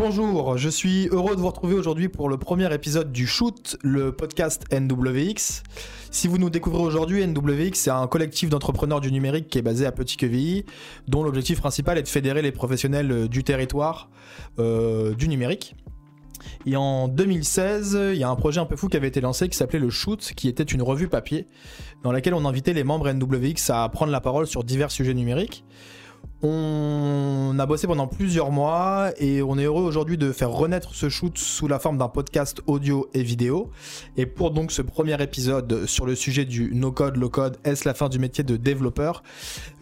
Bonjour, je suis heureux de vous retrouver aujourd'hui pour le premier épisode du Shoot, le podcast NWX. Si vous nous découvrez aujourd'hui, NWX c'est un collectif d'entrepreneurs du numérique qui est basé à Petit-Quevilly, dont l'objectif principal est de fédérer les professionnels euh, du territoire euh, du numérique. Et en 2016, il y a un projet un peu fou qui avait été lancé qui s'appelait le Shoot, qui était une revue papier dans laquelle on invitait les membres NWX à prendre la parole sur divers sujets numériques. On a bossé pendant plusieurs mois et on est heureux aujourd'hui de faire renaître ce shoot sous la forme d'un podcast audio et vidéo. Et pour donc ce premier épisode sur le sujet du no-code, low-code, est-ce la fin du métier de développeur?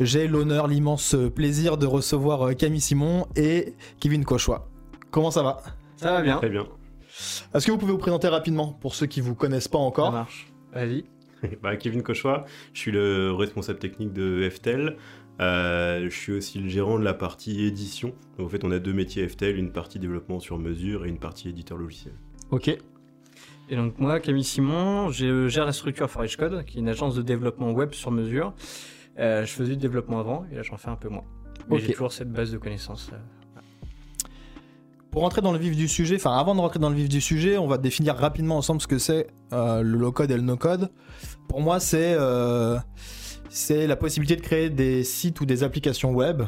J'ai l'honneur, l'immense plaisir de recevoir Camille Simon et Kevin Cochois. Comment ça va? Ça va bien. Très bien. Est-ce que vous pouvez vous présenter rapidement pour ceux qui vous connaissent pas encore? Ça marche. Vas-y. bah, Kevin Cochois, je suis le responsable technique de FTEL. Euh, je suis aussi le gérant de la partie édition. Donc, en fait, on a deux métiers FTL, une partie développement sur mesure et une partie éditeur logiciel. Ok. Et donc moi, Camille Simon, je gère la structure Forage Code, qui est une agence de développement web sur mesure. Euh, je faisais du développement avant, et là j'en fais un peu moins. Mais j'ai toujours cette base de connaissances. euh. Pour rentrer dans le vif du sujet, enfin avant de rentrer dans le vif du sujet, on va définir rapidement ensemble ce que c'est euh, le low-code et le no-code. Pour moi, c'est euh, c'est la possibilité de créer des sites ou des applications web.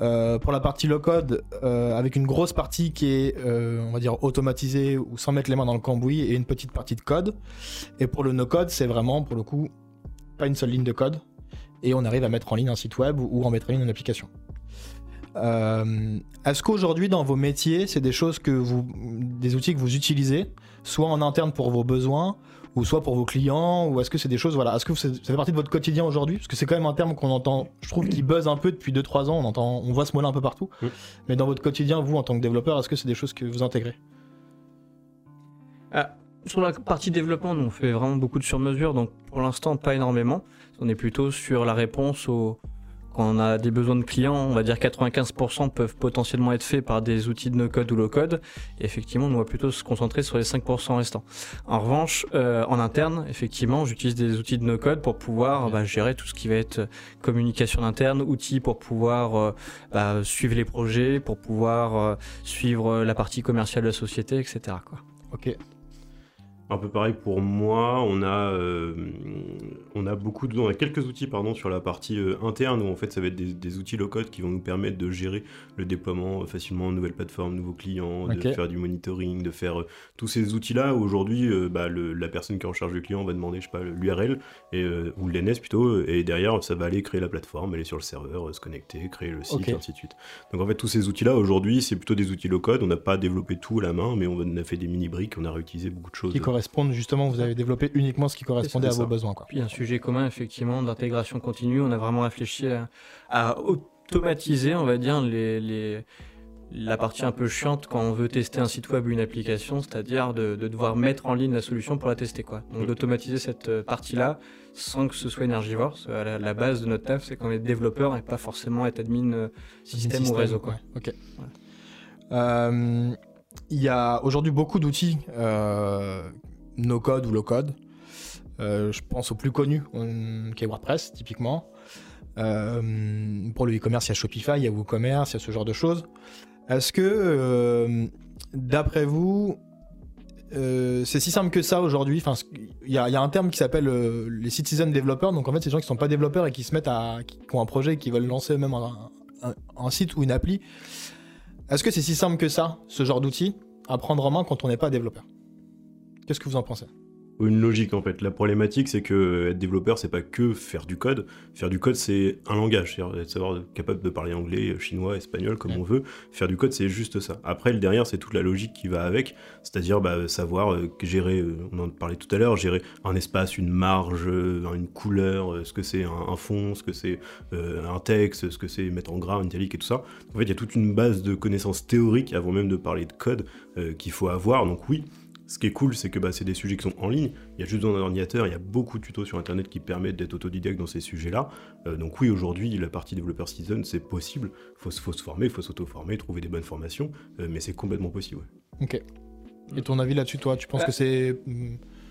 Euh, pour la partie low-code, euh, avec une grosse partie qui est, euh, on va dire, automatisée ou sans mettre les mains dans le cambouis et une petite partie de code. Et pour le no-code, c'est vraiment, pour le coup, pas une seule ligne de code. Et on arrive à mettre en ligne un site web ou, en mettre en ligne une application. Est-ce qu'aujourd'hui dans vos métiers, c'est des choses que vous, des outils que vous utilisez, soit en interne pour vos besoins, ou soit pour vos clients, ou est-ce que c'est des choses, voilà, est-ce que ça fait partie de votre quotidien aujourd'hui? Parce que c'est quand même un terme qu'on entend, je trouve, qui buzz un peu depuis 2-3 ans. On entend, on voit ce mot-là un peu partout. Mm. Mais dans votre quotidien, vous en tant que développeur, est-ce que c'est des choses que vous intégrez? Ah, sur la partie développement, nous, on fait vraiment beaucoup de sur-mesure, donc pour l'instant, pas énormément. On est plutôt sur la réponse aux... Quand on a des besoins de clients, on va dire 95% peuvent potentiellement être faits par des outils de no-code ou low-code. Et effectivement, on va plutôt se concentrer sur les 5% restants. En revanche, euh, en interne, effectivement, j'utilise des outils de no-code pour pouvoir bah, gérer tout ce qui va être communication interne, outils pour pouvoir euh, bah, suivre les projets, pour pouvoir euh, suivre la partie commerciale de la société, etc. Ok. Un peu pareil pour moi, on a, euh, on a beaucoup de, on a quelques outils pardon sur la partie euh, interne où en fait ça va être des, des outils low code qui vont nous permettre de gérer le déploiement euh, facilement de nouvelles plateformes, nouveaux clients, de faire du monitoring, de faire euh, tous ces outils là. Aujourd'hui, bah, la personne qui est en charge du client va demander je sais pas l'URL ou l'NS plutôt et derrière ça va aller créer la plateforme, aller sur le serveur, se connecter, créer le site et ainsi de suite. Donc en fait tous ces outils là aujourd'hui c'est plutôt des outils low code. On n'a pas développé tout à la main mais on a fait des mini briques, on a réutilisé beaucoup de choses. Qui correspondent justement, vous avez développé uniquement ce qui correspondait à vos besoins, quoi. Puis un sujet commun, effectivement, d'intégration continue. On a vraiment réfléchi à, à automatiser, on va dire, les, les- la partie un peu chiante quand on veut tester un site web ou une application, c'est-à-dire de, de devoir mettre en ligne la solution pour la tester. Quoi. Donc d'automatiser cette euh, partie-là sans que ce soit énergivore. La, la base de notre taf, c'est qu'on est développeur et pas forcément être admin euh, système, ou réseau. Quoi. ouais, Ok. Euh, Il y a aujourd'hui beaucoup d'outils euh, no code ou low code. Euh, je pense au plus connu, on- qui est WordPress typiquement. Euh, pour le e-commerce, il y a Shopify, il y a WooCommerce, il y a ce genre de choses. Est-ce que, euh, d'après vous, euh, c'est si simple que ça aujourd'hui? Enfin, il y, a un terme qui s'appelle euh, les citizen developers. Donc en fait, c'est des gens qui sont pas développeurs et qui se mettent à, qui, ont un projet, et qui veulent lancer eux-mêmes un- un site ou une appli. Est-ce que c'est si simple que ça, ce genre d'outil, à prendre en main quand on n'est pas développeur? Qu'est-ce que vous en pensez? Une logique en fait. La problématique, c'est que être développeur, c'est pas que faire du code. Faire du code, c'est un langage, c'est-à-dire être savoir capable de parler anglais, chinois, espagnol, comme Ouais. on veut. Faire du code, c'est juste ça. Après, le derrière, c'est toute la logique qui va avec, c'est-à-dire bah, savoir euh, gérer, euh, on en parlait tout à l'heure, gérer un espace, une marge, euh, une couleur, ce que c'est un, un fond, ce que c'est un texte, ce que c'est mettre en gras, en italique et tout ça. En fait, il y a toute une base de connaissances théoriques avant même de parler de code qu'il faut avoir. Donc oui. Ce qui est cool, c'est que bah, c'est des sujets qui sont en ligne. Il y a juste besoin d'un ordinateur. Il y a beaucoup de tutos sur Internet qui permettent d'être autodidacte dans ces sujets-là. Euh, donc oui, aujourd'hui, la partie développeur citizen, c'est possible. Il faut, se- faut se former, il faut s'auto-former, trouver des bonnes formations. euh, mais c'est complètement possible. ouais. Ok. Et ton avis là-dessus, toi, tu penses Bah, que c'est.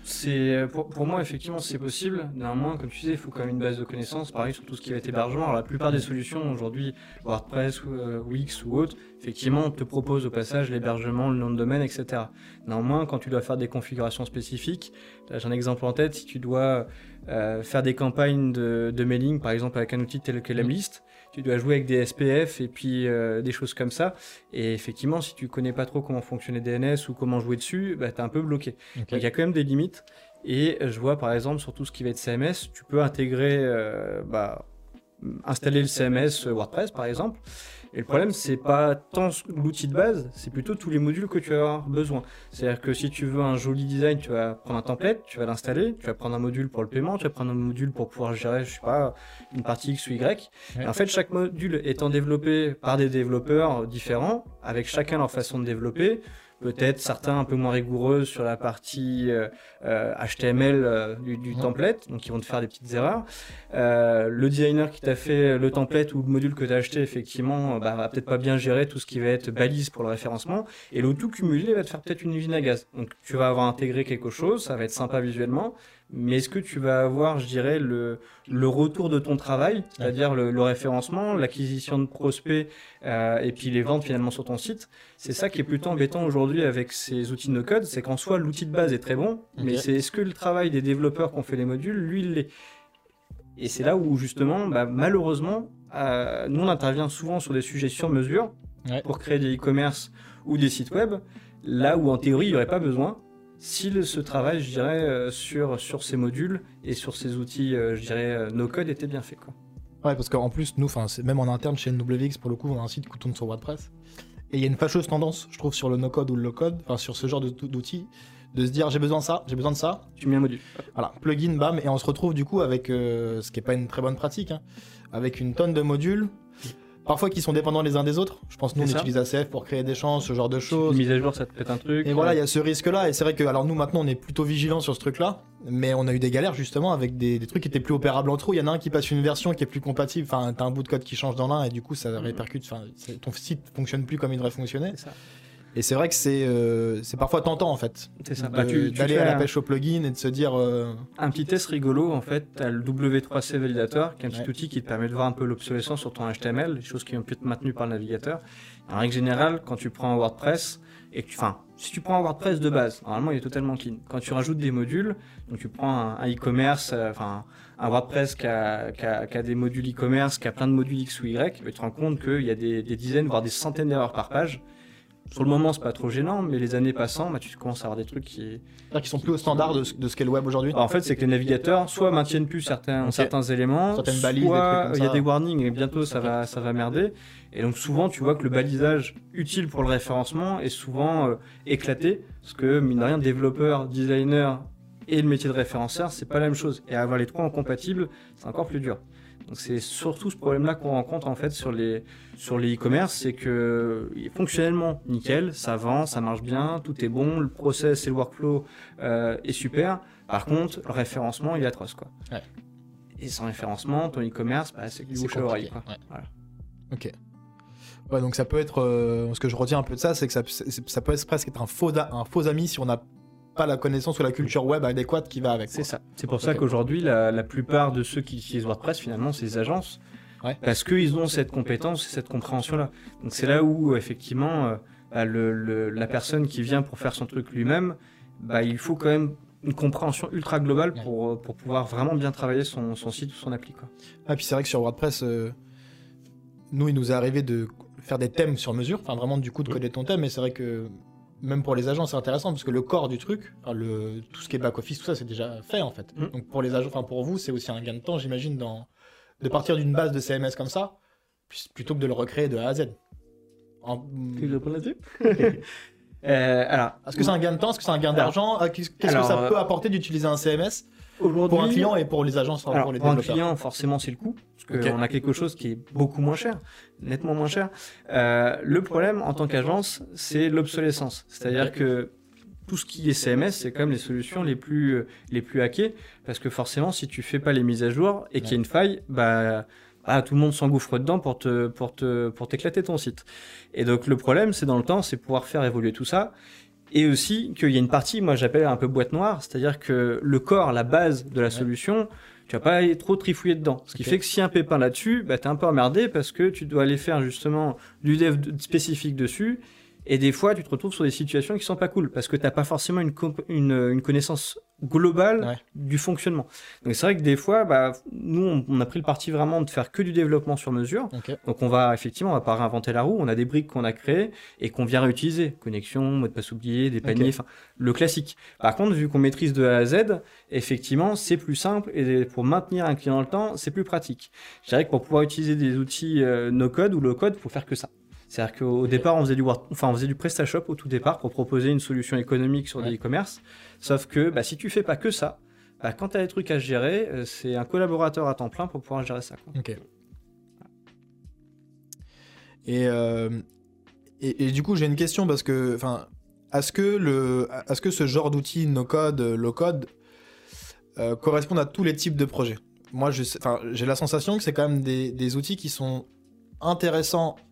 C'est pour, pour moi effectivement c'est possible. Néanmoins, comme tu disais, il faut quand même une base de connaissances. Pareil sur tout ce qui va être hébergement. Alors, la plupart des solutions aujourd'hui, WordPress, ou, euh, Wix ou autre, effectivement, on te propose au passage l'hébergement, le nom de domaine, etc. Néanmoins, quand tu dois faire des configurations spécifiques, j'ai un exemple en tête. Si tu dois euh, faire des campagnes de, de mailing, par exemple avec un outil tel que Lemlist, tu dois jouer avec des SPF et puis euh, des choses comme ça. Et effectivement, si tu connais pas trop comment fonctionner DNS ou comment jouer dessus, bah, tu es un peu bloqué. Il y a quand même des limites. Et je vois par exemple sur tout ce qui va être CMS, tu peux intégrer, euh, bah, installer le CMS WordPress par exemple. Et le problème, c'est pas tant l'outil de base, c'est plutôt tous les modules que tu vas avoir besoin. C'est-à-dire que si tu veux un joli design, tu vas prendre un template, tu vas l'installer, tu vas prendre un module pour le paiement, tu vas prendre un module pour pouvoir gérer, je sais pas, une partie X ou Y. Et en fait, chaque module étant développé par des développeurs différents, avec chacun leur façon de développer, peut-être certains un peu moins rigoureux sur la partie euh, euh, HTML euh, du, du template, donc ils vont te faire des petites erreurs. Euh, le designer qui t'a fait le template ou le module que tu as acheté, effectivement, euh, bah, va peut-être pas bien gérer tout ce qui va être balise pour le référencement. Et le tout cumulé va te faire peut-être une usine à gaz. Donc tu vas avoir intégré quelque chose, ça va être sympa visuellement, mais est-ce que tu vas avoir, je dirais, le, le retour de ton travail, c'est-à-dire le, le référencement, l'acquisition de prospects euh, et puis les ventes finalement sur ton site? C'est ça qui est plutôt embêtant aujourd'hui avec ces outils de no-code, c'est qu'en soi l'outil de base est très bon, mais c'est est-ce que le travail des développeurs qui ont fait les modules, lui, il l'est? Et c'est là où justement, bah, malheureusement, euh, nous on intervient souvent sur des sujets sur mesure Ouais. pour créer des e-commerce ou des sites web, là où en théorie il n'y aurait pas besoin. Si le- ce travail, je dirais, euh, sur, sur ces modules et sur ces outils, euh, je dirais, euh, no-code était bien fait. Quoi. Ouais, parce qu'en plus, nous, même en interne chez NWX, pour le coup, on a un site qui tourne sur WordPress. Et il y a une fâcheuse tendance, je trouve, sur le no-code ou le low-code, enfin, sur ce genre de- d'outils, de se dire j'ai besoin de ça, j'ai besoin de ça, Tu mets un module. voilà, plugin, bam, et on se retrouve du coup avec, euh, ce qui est pas une très bonne pratique, hein, avec une tonne de modules, parfois qui sont dépendants les uns des autres. Je pense nous on ça. utilise ACF pour créer des champs, ce genre de choses. Mise à jour, ça te pète un truc. Et voilà, il y a ce risque-là. Et c'est vrai que, alors nous maintenant, on est plutôt vigilant sur ce truc-là. Mais on a eu des galères justement avec des, des trucs qui étaient plus opérables entre eux. Il y en a un qui passe une version qui est plus compatible. Enfin, t'as un bout de code qui change dans l'un et du coup, ça répercute. Enfin, ton site fonctionne plus comme il devrait fonctionner. C'est ça. Et c'est vrai que c'est euh, c'est parfois tentant en fait. C'est ça. Bah, D'aller à la pêche au plugin et de se dire. euh, Un petit test rigolo, en fait, tu as le W3C Validator, qui est un petit Ouais. outil qui te permet de voir un peu l'obsolescence sur ton HTML, les choses qui ont pu être maintenues par le navigateur. En règle générale, quand tu prends un WordPress, et que tu, enfin, si tu prends un WordPress de base, normalement il est totalement clean. Quand tu rajoutes des modules, donc tu prends un e-commerce, euh, enfin, un WordPress qui a, qui a- qui a des modules e-commerce, qui a plein de modules X ou Y, tu te rends compte qu'il y a des, des dizaines, voire des centaines d'erreurs par page. Sur le moment, c'est pas trop gênant, mais les années passant, bah, tu commences à avoir des trucs qui, c'est-à-dire qu'ils sont plus au standard de, ce- de ce qu'est le web aujourd'hui. en fait, c'est que les navigateurs soit maintiennent plus certains, Ok. certains éléments, Certaines balises, des soit trucs comme il y a des warnings et bientôt ça va, ça va merder. Et donc souvent, tu vois que le balisage utile pour le référencement est souvent euh, éclaté, parce que mine de rien, développeur, designer et le métier de référenceur, c'est pas la même chose. Et avoir les trois incompatibles, c'est encore plus dur. Donc c'est surtout ce problème-là qu'on rencontre en fait sur les sur les e-commerce, c'est que fonctionnellement nickel, ça vend, ça marche bien, tout est bon, le process et le workflow euh, est super. Par contre, le référencement, il est atroce quoi. Ouais. Et sans référencement, ton e-commerce, bah, c'est que du bouche à oreille quoi. ouais. Voilà. Ok. Ouais, donc ça peut être. euh, ce que je retiens un peu de ça, c'est que ça, peut être presque être un faux, un faux ami si on n'a pas la connaissance ou la culture web adéquate qui va avec. C'est ça. C'est pour ça qu'aujourd'hui, la, la plupart de ceux qui utilisent WordPress, finalement, c'est les agences. Ouais. Parce qu'ils ont cette compétence et cette compréhension-là. Donc c'est là où, effectivement, euh, bah, le, le- la personne qui vient pour faire son truc lui-même, bah, il faut quand même une compréhension ultra globale pour, euh, pour pouvoir vraiment bien travailler son, son site ou son appli. Quoi. Ah, puis c'est vrai que sur WordPress, euh, nous, il nous est arrivé de faire des thèmes sur mesure, enfin vraiment du coup de coder ton thème, mais c'est vrai que même pour les agents, c'est intéressant parce que le corps du truc, enfin, le, tout ce qui est back-office, tout ça, c'est déjà fait en fait. Mm. Donc pour les agents, enfin pour vous, c'est aussi un gain de temps, j'imagine, dans, de partir d'une base de CMS comme ça, plutôt que de le recréer de A à Z. En- Euh, alors, Est-ce que c'est un gain de temps Est-ce que c'est un gain d'argent Ah, Qu'est-ce que ça euh, peut apporter d'utiliser un CMS pour un client et pour les agences, enfin, Alors, pour les pour un client, forcément, c'est le coût, parce qu'on a quelque chose qui est beaucoup moins cher, nettement moins cher. Euh, le problème, en tant qu'agence, c'est l'obsolescence. C'est-à-dire que tout ce qui est CMS, c'est quand même les solutions les plus, euh, les plus hackées, parce que forcément, si tu fais pas les mises à jour et qu'il y a une faille, bah, bah, tout le monde s'engouffre dedans pour te, pour te, pour t'éclater ton site. Et donc, le problème, c'est dans le temps, c'est pouvoir faire évoluer tout ça. Et aussi qu'il y a une partie, moi j'appelle un peu boîte noire, c'est-à-dire que le corps, la base de la solution, tu vas pas aller trop trifouiller dedans. Ce qui fait que si un pépin là-dessus, bah, t'es un peu emmerdé parce que tu dois aller faire justement du dev de- spécifique dessus. Et des fois, tu te retrouves sur des situations qui sont pas cool parce que t'as pas forcément une, comp- une, une connaissance globale Ouais. du fonctionnement. Donc c'est vrai que des fois, bah, nous, on, on a pris le parti vraiment de faire que du développement sur mesure. Donc on va effectivement, on va pas réinventer la roue. On a des briques qu'on a créées et qu'on vient réutiliser. Connexion, mot de passe oublié, des paniers, enfin le classique. Par contre, vu qu'on maîtrise de A à Z, effectivement, c'est plus simple et pour maintenir un client dans le temps, c'est plus pratique. Je dirais que pour pouvoir utiliser des outils euh, no code ou low code, faut faire que ça. C'est-à-dire qu'au départ, on faisait du Word- enfin on faisait du PrestaShop au tout départ pour proposer une solution économique sur Ouais. des e-commerce. Sauf que bah, si tu fais pas que ça, bah, quand tu as des trucs à gérer, euh, c'est un collaborateur à temps plein pour pouvoir gérer ça. quoi. Ok. Et, euh, et, et du coup, j'ai une question parce que, enfin, est-ce que le, est-ce que ce genre d'outils no code, low code, euh, correspondent à tous les types de projets? Moi, j'ai la sensation que c'est quand même des, des outils qui sont intéressants euh,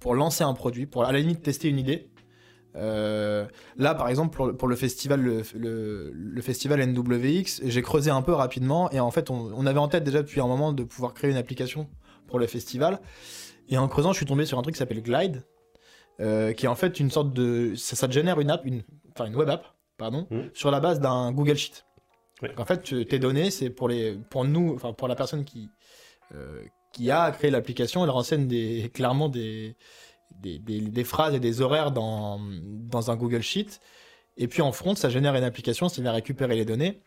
pour lancer un produit, pour à la limite tester une idée. Euh, là, par exemple, pour, pour le festival, le, le- le festival NWX, j'ai creusé un peu rapidement et en fait, on, on avait en tête déjà depuis un moment de pouvoir créer une application pour le festival. Et en creusant, je suis tombé sur un truc qui s'appelle Glide, euh, qui est en fait une sorte de, ça, ça te génère une app, une, enfin une web app, pardon, Mhm. sur la base d'un Google Sheet. Ouais. Donc, en fait, tes données, c'est pour les, pour nous, enfin pour la personne qui, euh, qui a créé l'application, elle renseigne des, clairement des, des, des- des phrases et des horaires dans, dans un Google Sheet. Et puis en front, ça génère une application qui va récupérer les données.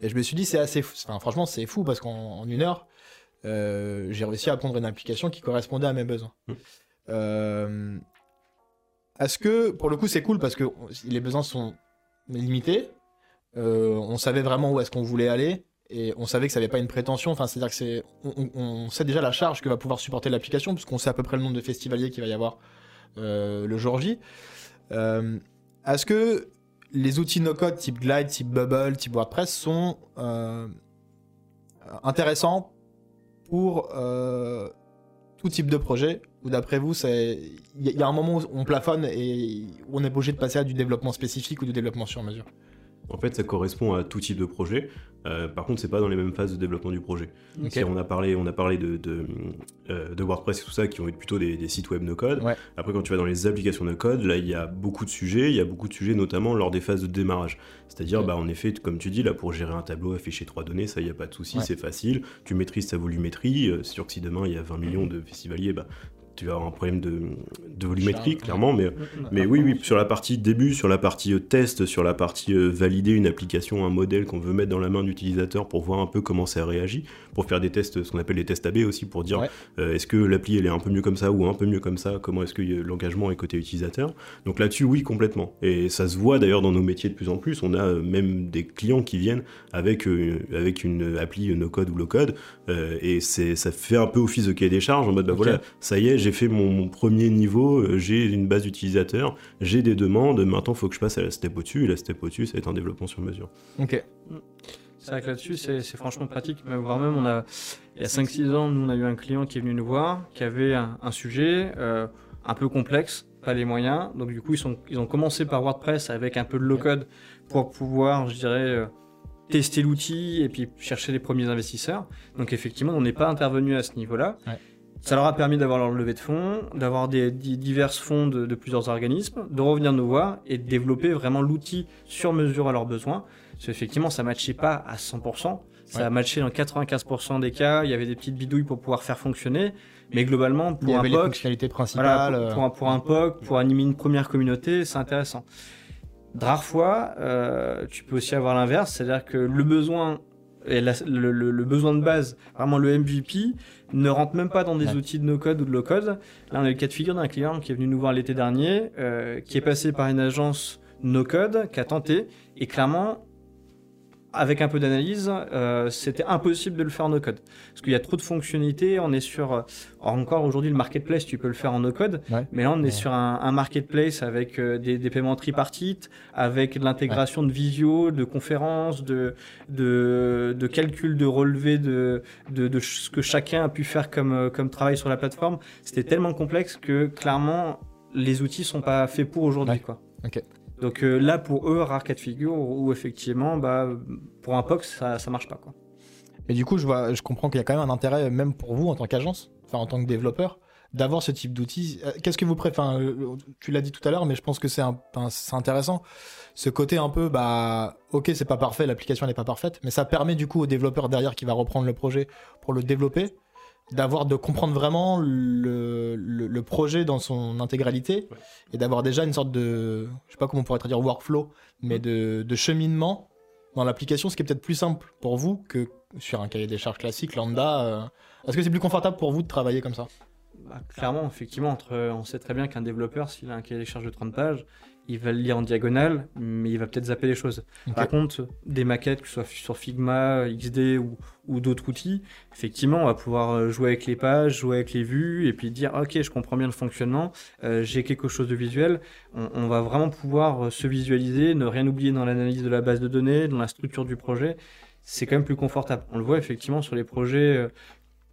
Et je me suis dit, c'est assez fou. Enfin, franchement, c'est fou parce qu'en en une heure, euh, j'ai réussi à prendre une application qui correspondait à mes besoins. Mm. Euh, Est-ce que, pour le coup, c'est cool parce que les besoins sont limités. Euh, on savait vraiment où est-ce qu'on voulait aller et on savait que ça n'avait pas une prétention. Enfin, c'est-à-dire que c'est, on, sait déjà la charge que va pouvoir supporter l'application puisqu'on sait à peu près le nombre de festivaliers qu'il va y avoir euh, le jour J. Euh, Est-ce que les outils no-code type Glide, type Bubble, type WordPress sont euh, intéressants pour tout type de projet? Ou d'après vous, il y, y a un moment où on plafonne et on est obligé de passer à du développement spécifique ou du développement sur mesure? En fait, ça correspond à tout type de projet. Euh, par contre, c'est pas dans les mêmes phases de développement du projet. On a parlé, on a parlé de, de, euh, de WordPress et tout ça, qui ont été plutôt des, des sites web no code. Ouais. Après, quand tu vas dans les applications no code, là, il y a beaucoup de sujets. Il y a beaucoup de sujets, notamment lors des phases de démarrage. C'est-à-dire, Ouais. bah, en effet, comme tu dis, là, pour gérer un tableau, afficher trois données, ça, il n'y a pas de souci, Ouais. c'est facile. Tu maîtrises ta volumétrie. Euh, C'est sûr que si demain il y a 20 millions de festivaliers, bah, tu vas avoir un problème de, de volumétrie, clairement. Mais mais oui, oui, sur la partie début, sur la partie euh, test, sur la partie euh, valider une application, un modèle qu'on veut mettre dans la main d'utilisateur pour voir un peu comment ça réagit, pour faire des tests, ce qu'on appelle les tests AB aussi, pour dire Ouais. euh, est-ce que l'appli elle est un peu mieux comme ça ou un peu mieux comme ça, comment est-ce que l'engagement est côté utilisateur. Donc là-dessus, oui, complètement. Et ça se voit d'ailleurs dans nos métiers de plus en plus. On a même des clients qui viennent avec, euh, avec une appli no code ou low code, euh, et c'est ça fait un peu office de cahier des charges en mode bah voilà, ça y est, j'ai fait mon, mon premier niveau, euh, j'ai une base utilisateur, j'ai des demandes, maintenant il faut que je passe à la step au-dessus, et la step au-dessus, ça va être un développement sur mesure. Ok. C'est vrai que là-dessus, c'est c'est franchement pratique. Même, voire même, on a, il y a 5-6 ans, nous, on a eu un client qui est venu nous voir, qui avait un, un sujet euh, un peu complexe, pas les moyens. Donc, du coup, ils, sont, ils ont commencé par WordPress avec un peu de low-code pour pouvoir, je dirais, euh, tester l'outil et puis chercher les premiers investisseurs. Donc, effectivement, on n'est pas intervenu à ce niveau-là. Ouais. Ça leur a permis d'avoir leur levée de fonds, d'avoir des, di- divers fonds de, de plusieurs organismes, de revenir nous voir et de développer vraiment l'outil sur mesure à leurs besoins. Parce qu'effectivement, ça matchait pas à 100%. Ça Ouais. a matché dans 95% des cas. Il y avait des petites bidouilles pour pouvoir faire fonctionner. Mais globalement, Il y pour un avait les POC, voilà, pour, euh, pour un, pour un POC, pour animer une première communauté, c'est intéressant. De rares fois, euh, tu peux aussi avoir l'inverse, c'est-à-dire que le besoin, et la- le, le- le besoin de base, vraiment le MVP, ne rentre même pas dans des Ouais. outils de no-code ou de low-code. Là, on a le cas de figure d'un client qui est venu nous voir l'été dernier, euh, qui est passé par une agence no-code, qui a tenté, et clairement, avec un peu d'analyse, euh, c'était impossible de le faire en no-code. Parce qu'il y a trop de fonctionnalités, on est sur... euh, encore aujourd'hui, le marketplace, tu peux le faire en no-code, Ouais. mais là, on est Ouais. sur un, un marketplace avec euh, des, des paiements tripartites, avec l'intégration de visio, de conférences, de, de, de calcul de relevé de, de, de ce que chacun a pu faire comme, euh, comme travail sur la plateforme. C'était tellement complexe que clairement, les outils sont pas faits pour aujourd'hui. Quoi. Donc euh, là, pour eux, rare cas de figure où effectivement, bah, pour un POC, ça, marche pas. Quoi. Et du coup, je, vois, je comprends qu'il y a quand même un intérêt, même pour vous en tant qu'agence, enfin en tant que développeur, d'avoir ce type d'outils. Euh, Qu'est-ce que vous préférez Tu l'as dit tout à l'heure, mais je pense que c'est intéressant. Ce côté un peu, bah, ok, c'est pas parfait, l'application n'est pas parfaite, mais ça permet du coup au développeur derrière qui va reprendre le projet pour le développer, d'avoir de comprendre vraiment le, le, le projet dans son intégralité Ouais. et d'avoir déjà une sorte de, je sais pas comment on pourrait traduire workflow, mais de, de cheminement dans l'application, ce qui est peut-être plus simple pour vous que sur un cahier des charges classique lambda. euh. Est-ce que c'est plus confortable pour vous de travailler comme ça? Bah, clairement, effectivement, entre, on sait très bien qu'un développeur, s'il a un cahier des charges de 30 pages, il va le lire en diagonale, mais il va peut-être zapper les choses. Par contre, des maquettes, que ce soit sur Figma, XD ou, ou d'autres outils, effectivement, on va pouvoir euh, jouer avec les pages, jouer avec les vues, et puis dire, ok, je comprends bien le fonctionnement, euh, j'ai quelque chose de visuel. On, on va vraiment pouvoir euh, se visualiser, ne rien oublier dans l'analyse de la base de données, dans la structure du projet. C'est quand même plus confortable. On le voit effectivement sur les projets.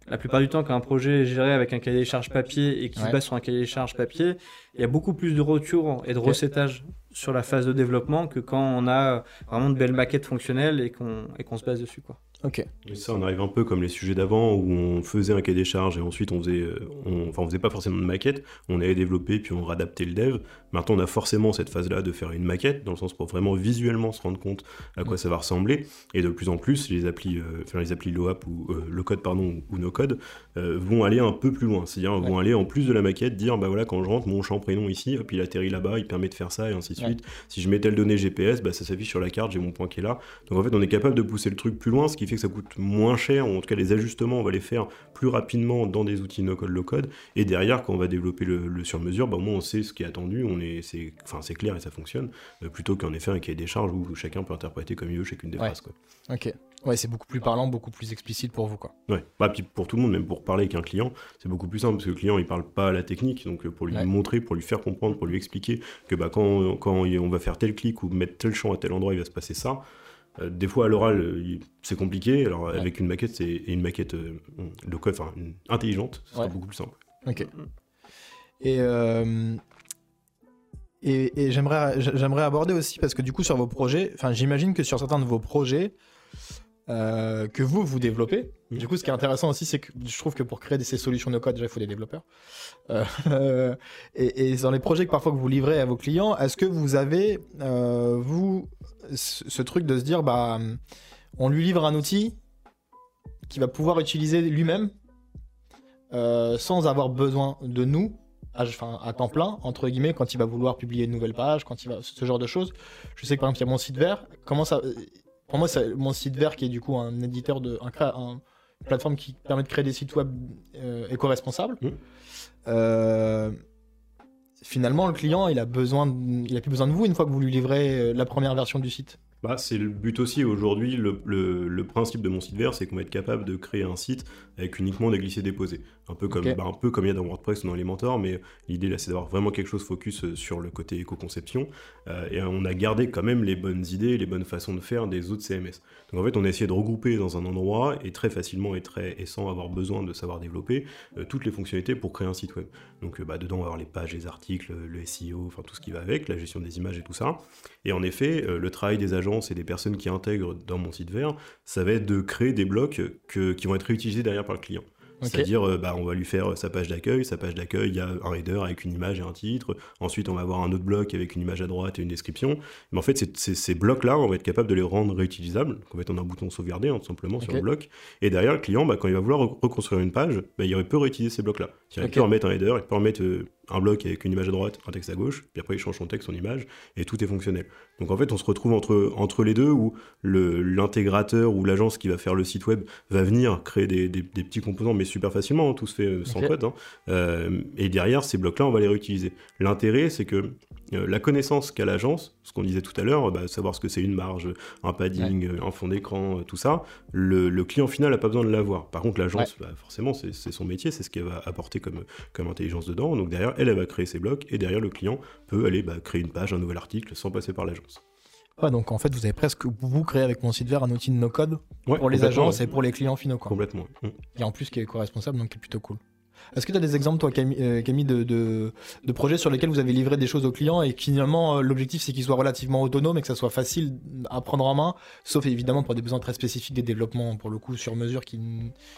Euh, la plupart du temps, quand un projet est géré avec un cahier des charges papier et qui Ouais. se base sur un cahier des charges papier, il y a beaucoup plus de retours et de Ok. recettage sur la phase de développement que quand on a vraiment de belles maquettes fonctionnelles et qu'on se base dessus. Quoi. Ok. Et ça, on arrive un peu comme les sujets d'avant où on faisait un cahier des charges et ensuite on faisait, euh, on, enfin on faisait pas forcément de maquette, on allait développer puis on réadaptait le dev. Maintenant, on a forcément cette phase-là de faire une maquette dans le sens pour vraiment visuellement se rendre compte à quoi ça va ressembler. Et de plus en plus, les applis, euh, enfin les applis LoApp ou euh, le code pardon ou no code euh, vont aller un peu plus loin. C'est-à-dire vont aller en plus de la maquette dire bah voilà quand je rentre mon champ prénom ici, hop il atterrit là-bas, il permet de faire ça et ainsi de Ouais. suite. Si je mets telle donnée GPS, bah ça s'affiche sur la carte, j'ai mon point qui est là. Donc en fait, on est capable de pousser le truc plus loin, ce qui fait que ça coûte moins cher, ou en tout cas les ajustements, on va les faire plus rapidement dans des outils no-code, low-code. Et derrière, quand on va développer le, le sur-mesure, bah, au moins on sait ce qui est attendu, on est, c'est, enfin, c'est clair et ça fonctionne, euh, plutôt qu'en effet un cahier des charges où chacun peut interpréter comme il veut chacune des Ouais. phrases. Quoi. Ok. Ouais, c'est beaucoup plus parlant, beaucoup plus explicite pour vous, quoi. Ouais. Bah, puis pour tout le monde, même pour parler avec un client, c'est beaucoup plus simple parce que le client il parle pas à la technique, donc euh, pour lui Ouais. montrer, pour lui faire comprendre, pour lui expliquer que bah, quand, quand on va faire tel clic ou mettre tel champ à tel endroit, il va se passer ça. Euh, des fois à l'oral, euh, c'est compliqué. Alors Ouais. avec une maquette, c'est une maquette euh, de enfin intelligente, ce sera Ouais. beaucoup plus simple. Ok. Et, et, et j'aimerais, j'aimerais aborder aussi, parce que du coup, sur vos projets, enfin, j'imagine que sur certains de vos projets euh, que vous, vous développez, du coup, ce qui est intéressant aussi, c'est que je trouve que pour créer ces solutions de code, déjà, il faut des développeurs. Euh, et, et dans les projets que parfois que vous livrez à vos clients, est-ce que vous avez, euh, vous, ce, truc de se dire, bah, on lui livre un outil qu'il va pouvoir utiliser lui-même sans avoir besoin de nous à, enfin, à temps plein, entre guillemets, quand il va vouloir publier une nouvelle page, quand il va, ce genre de choses. Je sais que par exemple, il y a mon site vert. Comment ça, pour moi, c'est mon site vert qui est du coup un éditeur de, un, un- une plateforme qui permet de créer des sites web euh, éco-responsables. Mhm. Euh, finalement, le client, il a besoin, de- il a plus besoin de vous une fois que vous lui livrez euh, la première version du site. Bah, c'est le but aussi aujourd'hui. Le, le- le principe de mon site vert, c'est qu'on va être capable de créer un site avec uniquement des glissés-déposés. Un peu comme, bah, un peu comme il y a dans WordPress ou dans Elementor, mais l'idée là, c'est d'avoir vraiment quelque chose focus euh, sur le côté éco-conception. Euh, et on a gardé quand même les bonnes idées, les bonnes façons de faire des autres CMS. Donc en fait, on a essayé de regrouper dans un endroit et très facilement et très et sans avoir besoin de savoir développer euh, toutes les fonctionnalités pour créer un site web. Donc bah, dedans, on va avoir les pages, les articles, le SEO, enfin tout ce qui va avec, la gestion des images et tout ça. Et en effet, le travail des agences et des personnes qui intègrent dans mon site vert, ça va être de créer des blocs que- qui vont être réutilisés derrière par le client. C'est-à-dire, euh, bah, on va lui faire euh, sa page d'accueil. Sa page d'accueil, il y a un header avec une image et un titre. Ensuite, on va avoir un autre bloc avec une image à droite et une description. Mais en fait, ces blocs-là, on va être capable de les rendre réutilisables. Donc, en fait, on a un bouton sauvegarder, hein, tout simplement, sur le bloc. Et derrière, le client, bah, quand il va vouloir re- reconstruire une page, bah, il peut réutiliser ces blocs-là. C'est-à-dire, Ok. Il peut remettre un header, il peut remettre euh, un bloc avec une image à droite, un texte à gauche, puis après, il change son texte, son image, et tout est fonctionnel. Donc, en fait, on se retrouve entre, entre les deux où l'intégrateur ou l'agence qui va faire le site web va venir créer des, des- des petits composants, mais super facilement, hein, tout se fait euh, sans code. hein. Euh, et derrière, ces blocs-là, on va les réutiliser. L'intérêt, c'est que la connaissance qu'a l'agence, ce qu'on disait tout à l'heure, bah, savoir ce que c'est une marge, un padding, euh, un fond d'écran, euh, tout ça, le, le client final n'a pas besoin de l'avoir. Par contre, l'agence, bah, forcément, c'est son métier, c'est ce qu'elle va apporter comme, comme intelligence dedans. Donc derrière, elle, elle va créer ses blocs, et derrière, le client peut aller bah, créer une page, un nouvel article, sans passer par l'agence. Ouais, donc en fait, vous avez presque vous créé avec mon site vert un outil de no code Ouais, pour les agences et pour les clients finaux, quoi. Complètement. Mm. Et en plus qui est éco-responsable, donc qui est plutôt cool. Est-ce que tu as des exemples, toi, Camille, euh, Camille, de, de, de projets sur lesquels vous avez livré des choses aux clients et qui, finalement, euh, l'objectif, c'est qu'ils soient relativement autonomes et que ça soit facile à prendre en main, sauf évidemment pour des besoins très spécifiques des développements, pour le coup, sur mesure qui.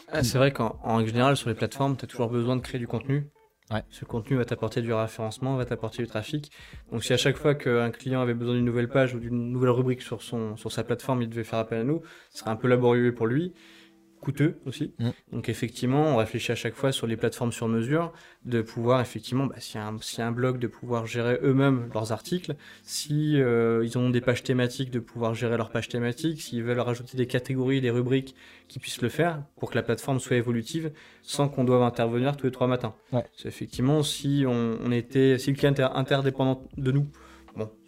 Ah, c'est vrai qu'en générale, sur les plateformes, tu as toujours besoin de créer du contenu. Ouais. Ce contenu va t'apporter du référencement, va t'apporter du trafic. Donc si à chaque fois qu'un client avait besoin d'une nouvelle page ou d'une nouvelle rubrique sur, son, sur sa plateforme, il devait faire appel à nous, ce serait un peu laborieux pour lui coûteux aussi. Mm. Donc effectivement, on réfléchit à chaque fois sur les plateformes sur mesure, de pouvoir effectivement, bah, s'il y, a un- s'il y a un blog, de pouvoir gérer eux-mêmes leurs articles, si euh, ils ont des pages thématiques, de pouvoir gérer leurs pages thématiques, s'ils veulent rajouter des catégories, des rubriques, qu'ils puissent le faire pour que la plateforme soit évolutive sans qu'on doive intervenir tous les trois matins. Ouais. Qu'effectivement, si on, on était, si le client était interdépendant de nous,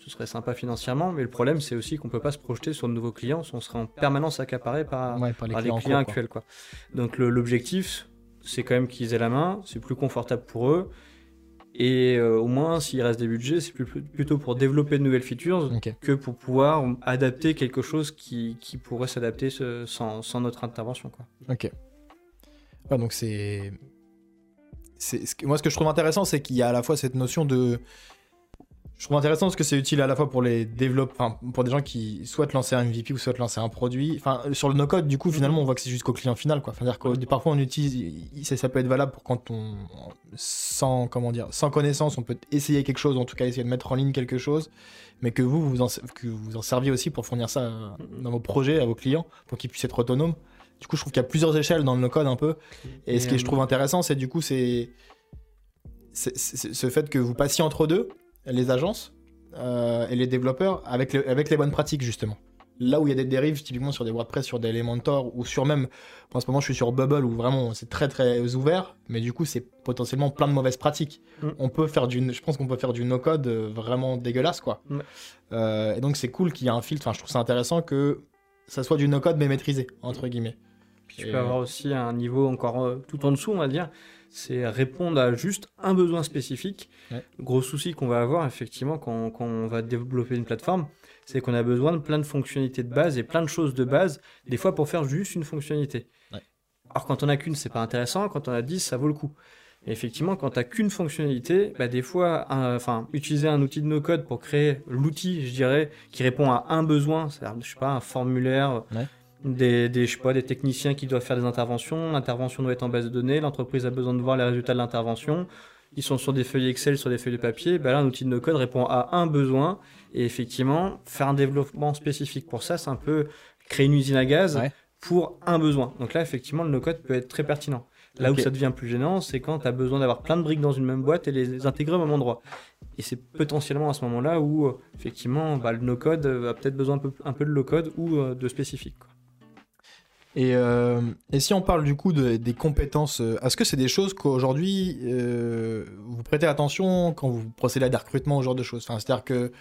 ce serait sympa financièrement, mais le problème, c'est aussi qu'on peut pas se projeter sur de nouveaux clients, on serait en permanence accaparé par, Ouais, par les par clients, cours, actuels. Quoi. Donc l'objectif, c'est quand même qu'ils aient la main, c'est plus confortable pour eux, et euh, au moins, s'il reste des budgets, c'est plutôt pour développer de nouvelles features que pour pouvoir adapter quelque chose qui, qui pourrait s'adapter sans, sans notre intervention. Quoi. Ok. Ouais, donc c'est. Moi, ce que je trouve intéressant, c'est qu'il y a à la fois cette notion de. Je trouve intéressant parce que c'est utile à la fois pour les développeurs, pour des gens qui souhaitent lancer un MVP ou souhaitent lancer un produit. Enfin, sur le no-code, du coup, finalement, on voit que c'est jusqu'au client final, quoi. Enfin, dire que parfois, on utilise, il- ça, ça peut être valable pour quand on, sans, comment dire, sans connaissance, on peut essayer quelque chose, en tout cas, essayer de mettre en ligne quelque chose, mais que vous, vous en, que vous en serviez aussi pour fournir ça euh, dans vos projets à vos clients, pour qu'ils puissent être autonomes. Du coup, je trouve qu'il y a plusieurs échelles dans le no-code un peu. Et, ce que je trouve intéressant, c'est du coup, c'est- ce fait que vous passiez entre deux, les agences euh, et les développeurs, avec, le- avec les bonnes pratiques, justement. Là où il y a des dérives, typiquement sur des WordPress, sur des Elementor, ou sur même, en ce moment je suis sur Bubble, où vraiment c'est très très ouvert, mais du coup c'est potentiellement plein de mauvaises pratiques. Mm. On peut faire du, je pense qu'on peut faire du no-code euh, vraiment dégueulasse, quoi. Ouais. Euh, et donc c'est cool qu'il y ait un filtre, enfin je trouve ça intéressant que ça soit du no-code mais maîtrisé, entre guillemets. Puis tu Et- peux avoir aussi un niveau encore euh, tout en dessous, on va dire. C'est répondre à juste un besoin spécifique. Ouais. Gros souci qu'on va avoir, effectivement, quand, quand on va développer une plateforme, c'est qu'on a besoin de plein de fonctionnalités de base et plein de choses de base, des fois pour faire juste une fonctionnalité. Ouais. Alors, quand on a qu'une, c'est pas intéressant. Quand on a 10, ça vaut le coup. Et effectivement, quand tu qu'une fonctionnalité, bah, des fois, un- enfin, utiliser un outil de no-code pour créer l'outil, je dirais, qui répond à un besoin, c'est-à-dire, je sais pas, un formulaire, Ouais. Des, des, je sais pas, des techniciens qui doivent faire des interventions, l'intervention doit être en base de données, l'entreprise a besoin de voir les résultats de l'intervention, ils sont sur des feuilles Excel, sur des feuilles de papier, bah là, un outil de no-code répond à un besoin, et effectivement, faire un développement spécifique pour ça, c'est un peu créer une usine à gaz Ouais. pour un besoin. Donc là, effectivement, le no-code peut être très pertinent. Là où ça devient plus gênant, c'est quand tu as besoin d'avoir plein de briques dans une même boîte et les intégrer au même endroit. Et c'est potentiellement à ce moment-là où, euh, effectivement, bah, le no-code euh, a peut-être besoin un peu, un peu de low-code ou euh, de spécifique. quoi. Et, euh, et si on parle du coup de- des compétences, euh, est-ce que c'est des choses qu'aujourd'hui euh, vous prêtez attention quand vous procédez à des recrutements, ce genre de choses? Enfin, C'est-à-dire que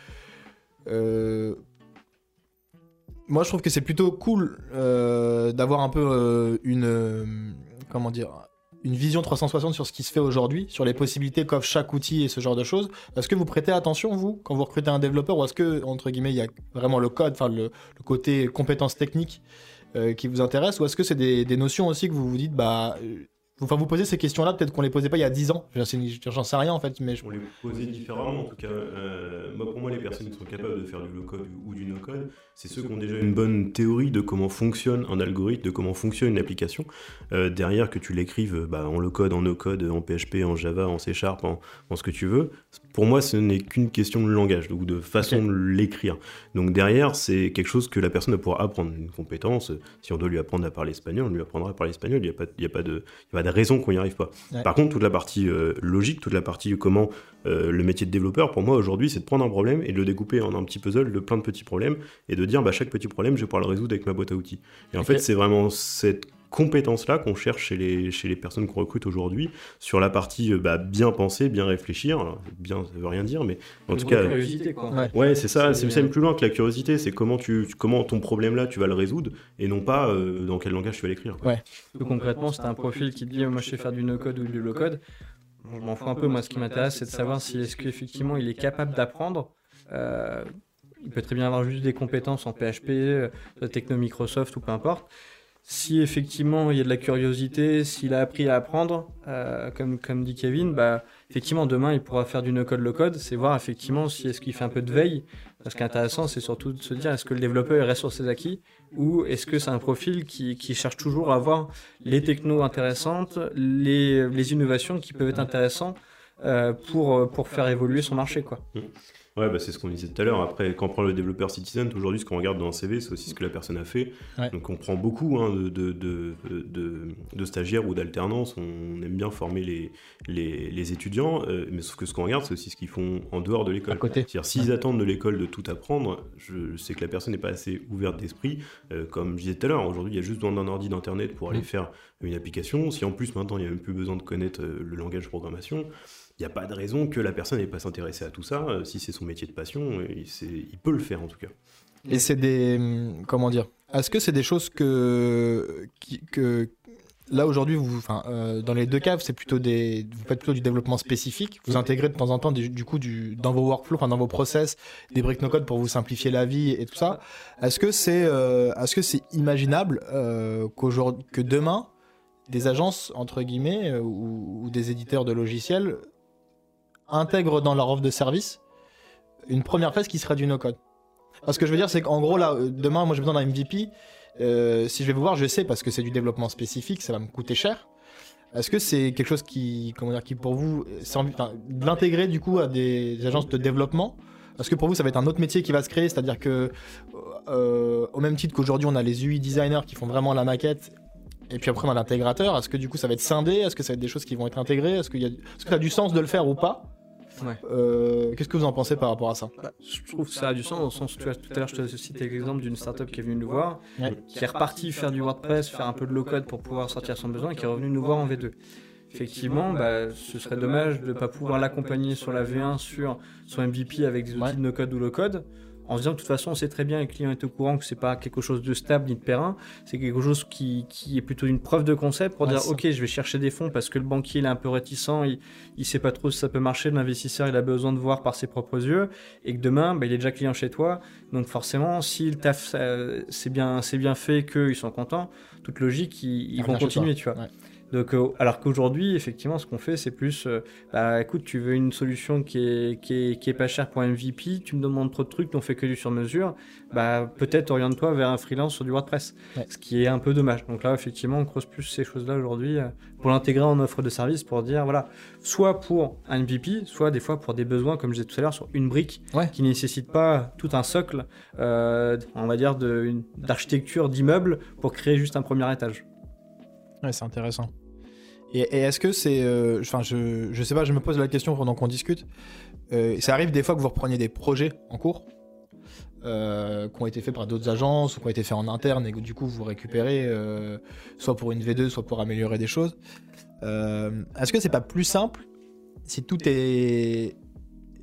moi je trouve que c'est plutôt cool d'avoir un peu une comment dire une vision 360 sur ce qui se fait aujourd'hui, sur les possibilités qu'offre chaque outil et ce genre de choses. Est-ce que vous prêtez attention, vous, quand vous recrutez un développeur, ou est-ce que, entre guillemets, il y a vraiment le code, enfin le, le côté compétences techniques qui vous intéresse ou est-ce que c'est des, notions aussi que vous vous dites bah euh, enfin vous posez ces questions-là peut-être qu'on les posait pas il y a 10 ans j'en sais rien en fait mais je... On les posait différemment, en tout cas. Euh, moi, pour moi, les personnes qui sont capables de faire du low-code ou du no-code, c'est ceux qui ont déjà une bonne théorie de comment fonctionne un algorithme, de comment fonctionne une application. Euh, derrière, que tu l'écrives bah, en low-code, en no-code, en PHP, en Java, en C Sharp, en, en ce que tu veux, pour moi, ce n'est qu'une question de langage ou de façon de l'écrire. Donc derrière, c'est quelque chose que la personne va pouvoir apprendre, une compétence. Si on doit lui apprendre à parler espagnol, on lui apprendra à parler espagnol. Il n'y a, pas- il y a pas de, il y a pas de raison qu'on n'y arrive pas. Ouais. Par contre, toute la partie euh, logique, toute la partie comment euh, le métier de développeur, pour moi aujourd'hui, c'est de prendre un problème et de le découper en un petit puzzle de plein de petits problèmes et de dire bah, chaque petit problème, je vais pouvoir le résoudre avec ma boîte à outils. Et en fait, c'est vraiment cette compétence-là qu'on cherche chez les, chez les personnes qu'on recrute aujourd'hui sur la partie euh, bah, bien penser, bien réfléchir. Alors, bien, ça veut rien dire, mais en Une tout cas. curiosité, quoi. Ouais. Ouais, c'est ça, C'est même plus loin que la curiosité, c'est comment, tu, comment ton problème-là, tu vas le résoudre, et non pas euh, dans quel langage tu vas l'écrire. Ouais. Plus concrètement, c'est un profil qui te dit moi je sais faire du no-code ou du low-code. Je m'en fous un peu. Moi, ce qui m'intéresse, c'est de savoir si est-ce qu'effectivement il est capable d'apprendre. Euh, il peut très bien avoir juste des compétences en PHP, euh, techno Microsoft ou peu importe. Si effectivement il y a de la curiosité, s'il a appris à apprendre, euh, comme, comme dit Kevin, bah, effectivement demain il pourra faire du no-code, low-code, c'est voir effectivement si est-ce qu'il fait un peu de veille. Parce qu'intéressant, c'est surtout de se dire est-ce que le développeur reste sur ses acquis? Ou est-ce que c'est un profil qui, qui, cherche toujours à avoir les technos intéressantes, les, les innovations qui peuvent être intéressantes euh, pour, pour faire évoluer son marché. Quoi. Mmh. Ouais, bah c'est ce qu'on disait tout à l'heure. Après, quand on prend le développeur Citizen, aujourd'hui, ce qu'on regarde dans un CV, c'est aussi ce que la personne a fait. Ouais. Donc, on prend beaucoup hein, de, de, de, stagiaires ou d'alternance. On aime bien former les, les, les étudiants, euh, mais sauf que ce qu'on regarde, c'est aussi ce qu'ils font en dehors de l'école. C'est-à-dire, s'ils attendent de l'école de tout apprendre, je sais que la personne n'est pas assez ouverte d'esprit. Euh, comme je disais tout à l'heure, aujourd'hui, il y a juste besoin d'un ordi d'internet pour aller Mm. faire une application. Si en plus, maintenant, il n'y a même plus besoin de connaître euh, le langage de programmation, il n'y a pas de raison que la personne n'ait pas s'intéresser à tout ça. Euh, Si c'est son métier de passion, euh, il, peut le faire en tout cas. Et c'est des. hum, Comment dire Est-ce que c'est des choses que. que là, aujourd'hui, euh, dans les deux cas, c'est plutôt des. Vous faites plutôt du développement spécifique. Vous intégrez de temps en temps, du, coup, dans vos workflows, enfin, dans vos process, des briques no code pour vous simplifier la vie et tout ça. Est-ce que c'est est-ce imaginable qu'aujourd'hui, que demain, des agences, entre guillemets, ou des éditeurs de logiciels intègrent dans leur offre de service une première phase qui sera du no-code parce que je veux dire, c'est qu'en gros, là, euh, demain, moi j'ai besoin d'un MVP. Euh, si je vais vous voir, je sais parce que c'est du développement spécifique, ça va me coûter cher. Est-ce que c'est quelque chose qui, comment dire, qui pour vous, envie- enfin, l'intégrer du coup à des agences de développement? Est-ce que pour vous, ça va être un autre métier qui va se créer? C'est-à-dire que, euh, au même titre qu'aujourd'hui, on a les UI designers qui font vraiment la maquette, et puis après on a l'intégrateur. Est-ce que du coup, ça va être scindé? Est-ce que ça va être des choses qui vont être intégrées? Est-ce y a, est-ce que ça a du sens de le faire ou pas? Ouais. Euh, Qu'est-ce que vous en pensez par rapport à ça Je trouve que ça a du sens, dans le sens où tu vois, tout à l'heure, je te citais l'exemple d'une startup qui est venue nous voir, Ouais. qui est repartie faire du WordPress, faire un peu de low-code pour pouvoir sortir son besoin et qui est revenu nous voir en V2. Effectivement, bah, ce serait dommage de ne pas pouvoir l'accompagner sur la V1, sur son MVP avec des outils Ouais. de no-code ou low-code, en se disant que de toute façon, on sait très bien, le client est au courant que c'est pas quelque chose de stable ni de périn, c'est quelque chose qui, qui est plutôt une preuve de concept pour Ouais, dire, ok, je vais chercher des fonds parce que le banquier il est un peu réticent, il, il sait pas trop si ça peut marcher, l'investisseur il a besoin de voir par ses propres yeux, et que demain, bah, il est déjà client chez toi, donc forcément, si le taf c'est bien, bien fait, qu'ils sont contents, toute logique, ils, ils vont continuer, tu vois. Ouais. Donc, euh, alors qu'aujourd'hui, effectivement, ce qu'on fait, c'est plus, euh, bah, écoute, tu veux une solution qui est, qui est, qui est pas chère pour un MVP, tu me demandes trop de trucs, on fait que du sur mesure, bah, peut-être oriente-toi vers un freelance sur du WordPress, Ouais. ce qui est un peu dommage. Donc là, effectivement, on creuse plus ces choses-là aujourd'hui euh, pour l'intégrer en offre de service, pour dire, voilà, soit pour un MVP, soit des fois pour des besoins, comme je disais tout à l'heure, sur une brique Ouais. qui ne nécessite pas tout un socle, euh, on va dire, d'architecture d'immeuble pour créer juste un premier étage. Ouais, c'est intéressant. Et, est-ce que c'est. euh, Enfin, je, je sais pas, je me pose la question pendant qu'on discute. Euh, ça arrive des fois que vous repreniez des projets en cours euh, qui ont été faits par d'autres agences ou qui ont été faits en interne et que du coup vous récupérez soit pour une V2, soit pour améliorer des choses. Est-ce que c'est pas plus simple si tout est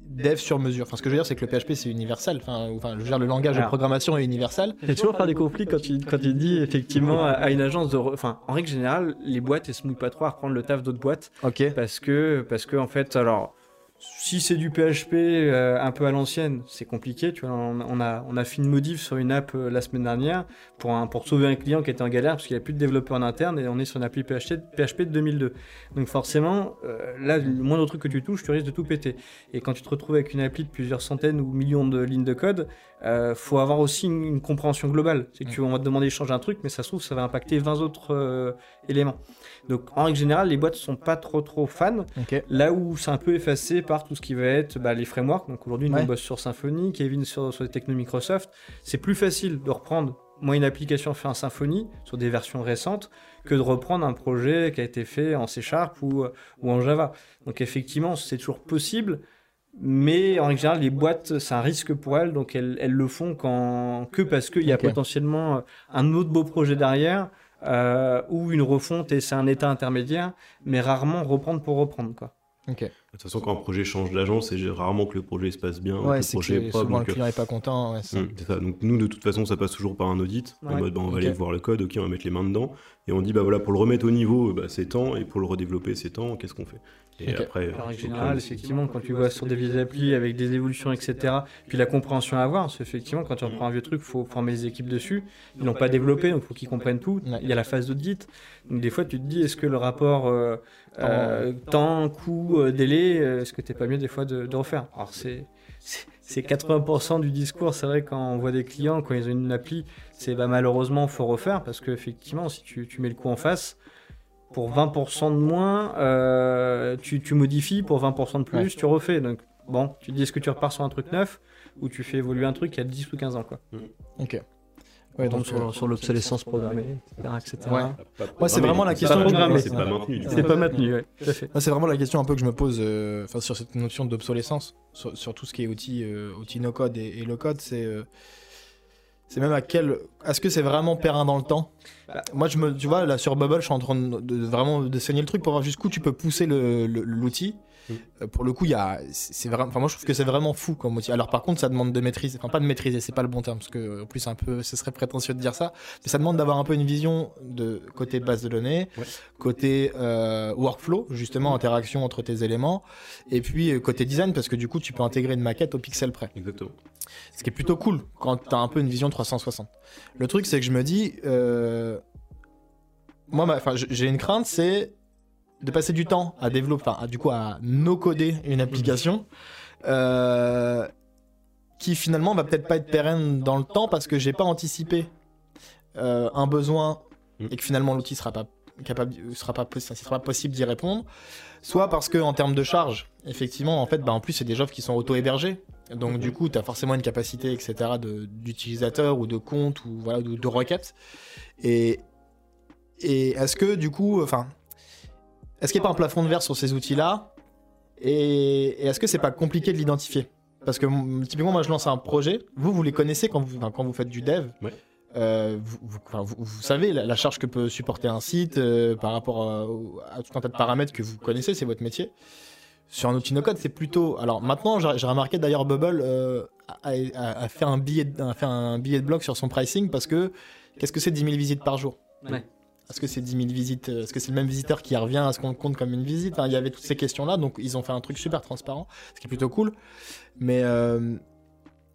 dev sur mesure Enfin, ce que je veux dire, c'est que le PHP c'est universel. Enfin, enfin, je veux dire, le langage de programmation est universel. Il y a toujours faire des conflits quand tu, quand tu dis effectivement à, à une agence de. re- Enfin, en règle générale, les boîtes elles se mouillent pas trop à reprendre le taf d'autres boîtes Ok. parce que, parce que en fait, alors. Si c'est du PHP euh, un peu à l'ancienne, c'est compliqué. Tu vois, on, a, on a fait une modif sur une app euh, la semaine dernière pour, pour sauver un client qui était en galère parce qu'il n'y a plus de développeur en interne et on est sur une appli PHP, PHP de 2002. Donc forcément, euh, là, le moindre truc que tu touches, tu risques de tout péter. Et quand tu te retrouves avec une appli de plusieurs centaines ou millions de lignes de code, euh, faut avoir aussi une, une compréhension globale. C'est qu'on va te demander de changer un truc, mais ça se trouve, ça va impacter 20 autres euh, éléments. Donc en règle générale, les boîtes sont pas trop trop fans. Là où c'est un peu effacé par tout ce qui va être bah, les frameworks. Donc aujourd'hui, nous Ouais. on bosse sur Symfony, Kevin sur, sur les technos Microsoft. C'est plus facile de reprendre moi une application fait en Symfony sur des versions récentes que de reprendre un projet qui a été fait en C Sharp ou, ou en Java. Donc effectivement, c'est toujours possible. Mais en règle générale, les boîtes, c'est un risque pour elles, donc elles, elles le font quand, que parce qu'il y a potentiellement un autre beau projet derrière, euh, ou une refonte et c'est un état intermédiaire, mais rarement reprendre pour reprendre. Quoi. Ok. Toute façon, quand un projet change d'agence, c'est rarement que le projet se passe bien. Ouais, le c'est projet que est propre, souvent le donc, euh, client est pas content. ouais, c'est ça. Mm, c'est ça. Donc nous, de toute façon, ça passe toujours par un audit. En mode, bah, on va aller voir le code, ok, on va mettre les mains dedans. Et on dit, bah voilà, pour le remettre au niveau, bah, c'est temps. Et pour le redévelopper, c'est temps. Qu'est-ce qu'on fait? Et après, En euh, prendre- effectivement, quand tu vois sur des vieilles applis avec des évolutions, etc., puis la compréhension à avoir, parce qu'effectivement, quand tu reprends un vieux truc, il faut former les équipes dessus. Ils l'ont pas développé, donc il faut qu'ils comprennent tout. Ouais. Il y a la phase d'audit. Donc des fois, tu te dis, est-ce que le rapport euh, euh, temps, coût, euh, délai, euh, est-ce que t'es pas mieux des fois de, de refaire Alors c'est c'est- c'est 80% du discours, c'est vrai quand on voit des clients, quand ils ont une appli, c'est bah, malheureusement faut refaire parce que effectivement si tu, tu mets le coup en face, pour 20% de moins, euh, tu, tu modifies, pour 20% de plus, Ouais. tu refais. Donc bon, tu te dis est-ce que tu repars sur un truc neuf ou tu fais évoluer un truc qui a 10 ou 15 ans quoi. Ok. Ouais, donc, sur, euh, sur l'obsolescence programmée, etc. etc. Ouais. C'est vraiment la question-. C'est pas maintenu. C'est pas maintenu, ouais, c'est vraiment la question un peu que je me pose euh, enfin, sur cette notion d'obsolescence, sur, sur tout ce qui est outils, euh, outils no-code et, et low-code. C'est euh, c'est même à quel. Est-ce que c'est vraiment périn dans le temps? Bah. Moi, je me, tu vois, là sur Bubble, je suis en train de, de- vraiment de saigner le truc pour voir jusqu'où tu peux pousser le- le- l'outil. Mm. Euh, pour le coup, il c'est vraiment, enfin moi je trouve que c'est vraiment fou comme outil. Alors par contre, ça demande de maîtriser, enfin pas de maîtriser, c'est pas le bon terme parce que en plus un peu, ce serait prétentieux de dire ça, mais ça demande d'avoir un peu une vision de côté base de données, Ouais. côté euh, workflow justement interaction entre tes éléments, et puis euh, côté design parce que du coup tu peux intégrer une maquette au pixel près. Exactement. Ce qui est plutôt cool quand tu as un peu une vision 360. Le truc, c'est que je me dis, euh, moi, enfin, j'ai une crainte, c'est de passer du temps à développer, enfin, du coup, à no-coder une application euh, qui finalement va peut-être pas être pérenne dans le temps parce que j'ai pas anticipé euh, un besoin et que finalement l'outil sera pas capable, sera pas, sera pas possible d'y répondre. Soit parce que en termes de charge, effectivement, en fait, bah, en plus c'est des offres qui sont auto-hébergées. Donc du coup, tu as forcément une capacité, etc., d'utilisateur ou de compte ou voilà, de, de requête. Et, et est-ce que du coup, enfin, est-ce qu'il n'y a pas un plafond de verre sur ces outils-là? Et, et est-ce que c'est pas compliqué de l'identifier? Parce que typiquement, moi, je lance un projet. Vous, vous les connaissez quand vous, quand vous faites du dev. Ouais. Euh, vous, vous- enfin, vous- vous savez la, la charge que peut supporter un site euh, par rapport à, au- à tout un tas de paramètres que vous connaissez, c'est votre métier. Sur un outil no-code, c'est plutôt. Alors maintenant, j'ai remarqué d'ailleurs Bubble euh, a, a- a fait un billet, de- a fait un billet de blog sur son pricing parce que qu'est-ce que c'est 10 000 visites par jour? Ouais. Est-ce que c'est 10 000 visites euh, Est-ce que c'est le même visiteur qui revient à ce qu'on compte comme une visite? Enfin, Il y avait toutes ces questions-là, donc ils ont fait un truc super transparent, ce qui est plutôt cool. Mais, euh,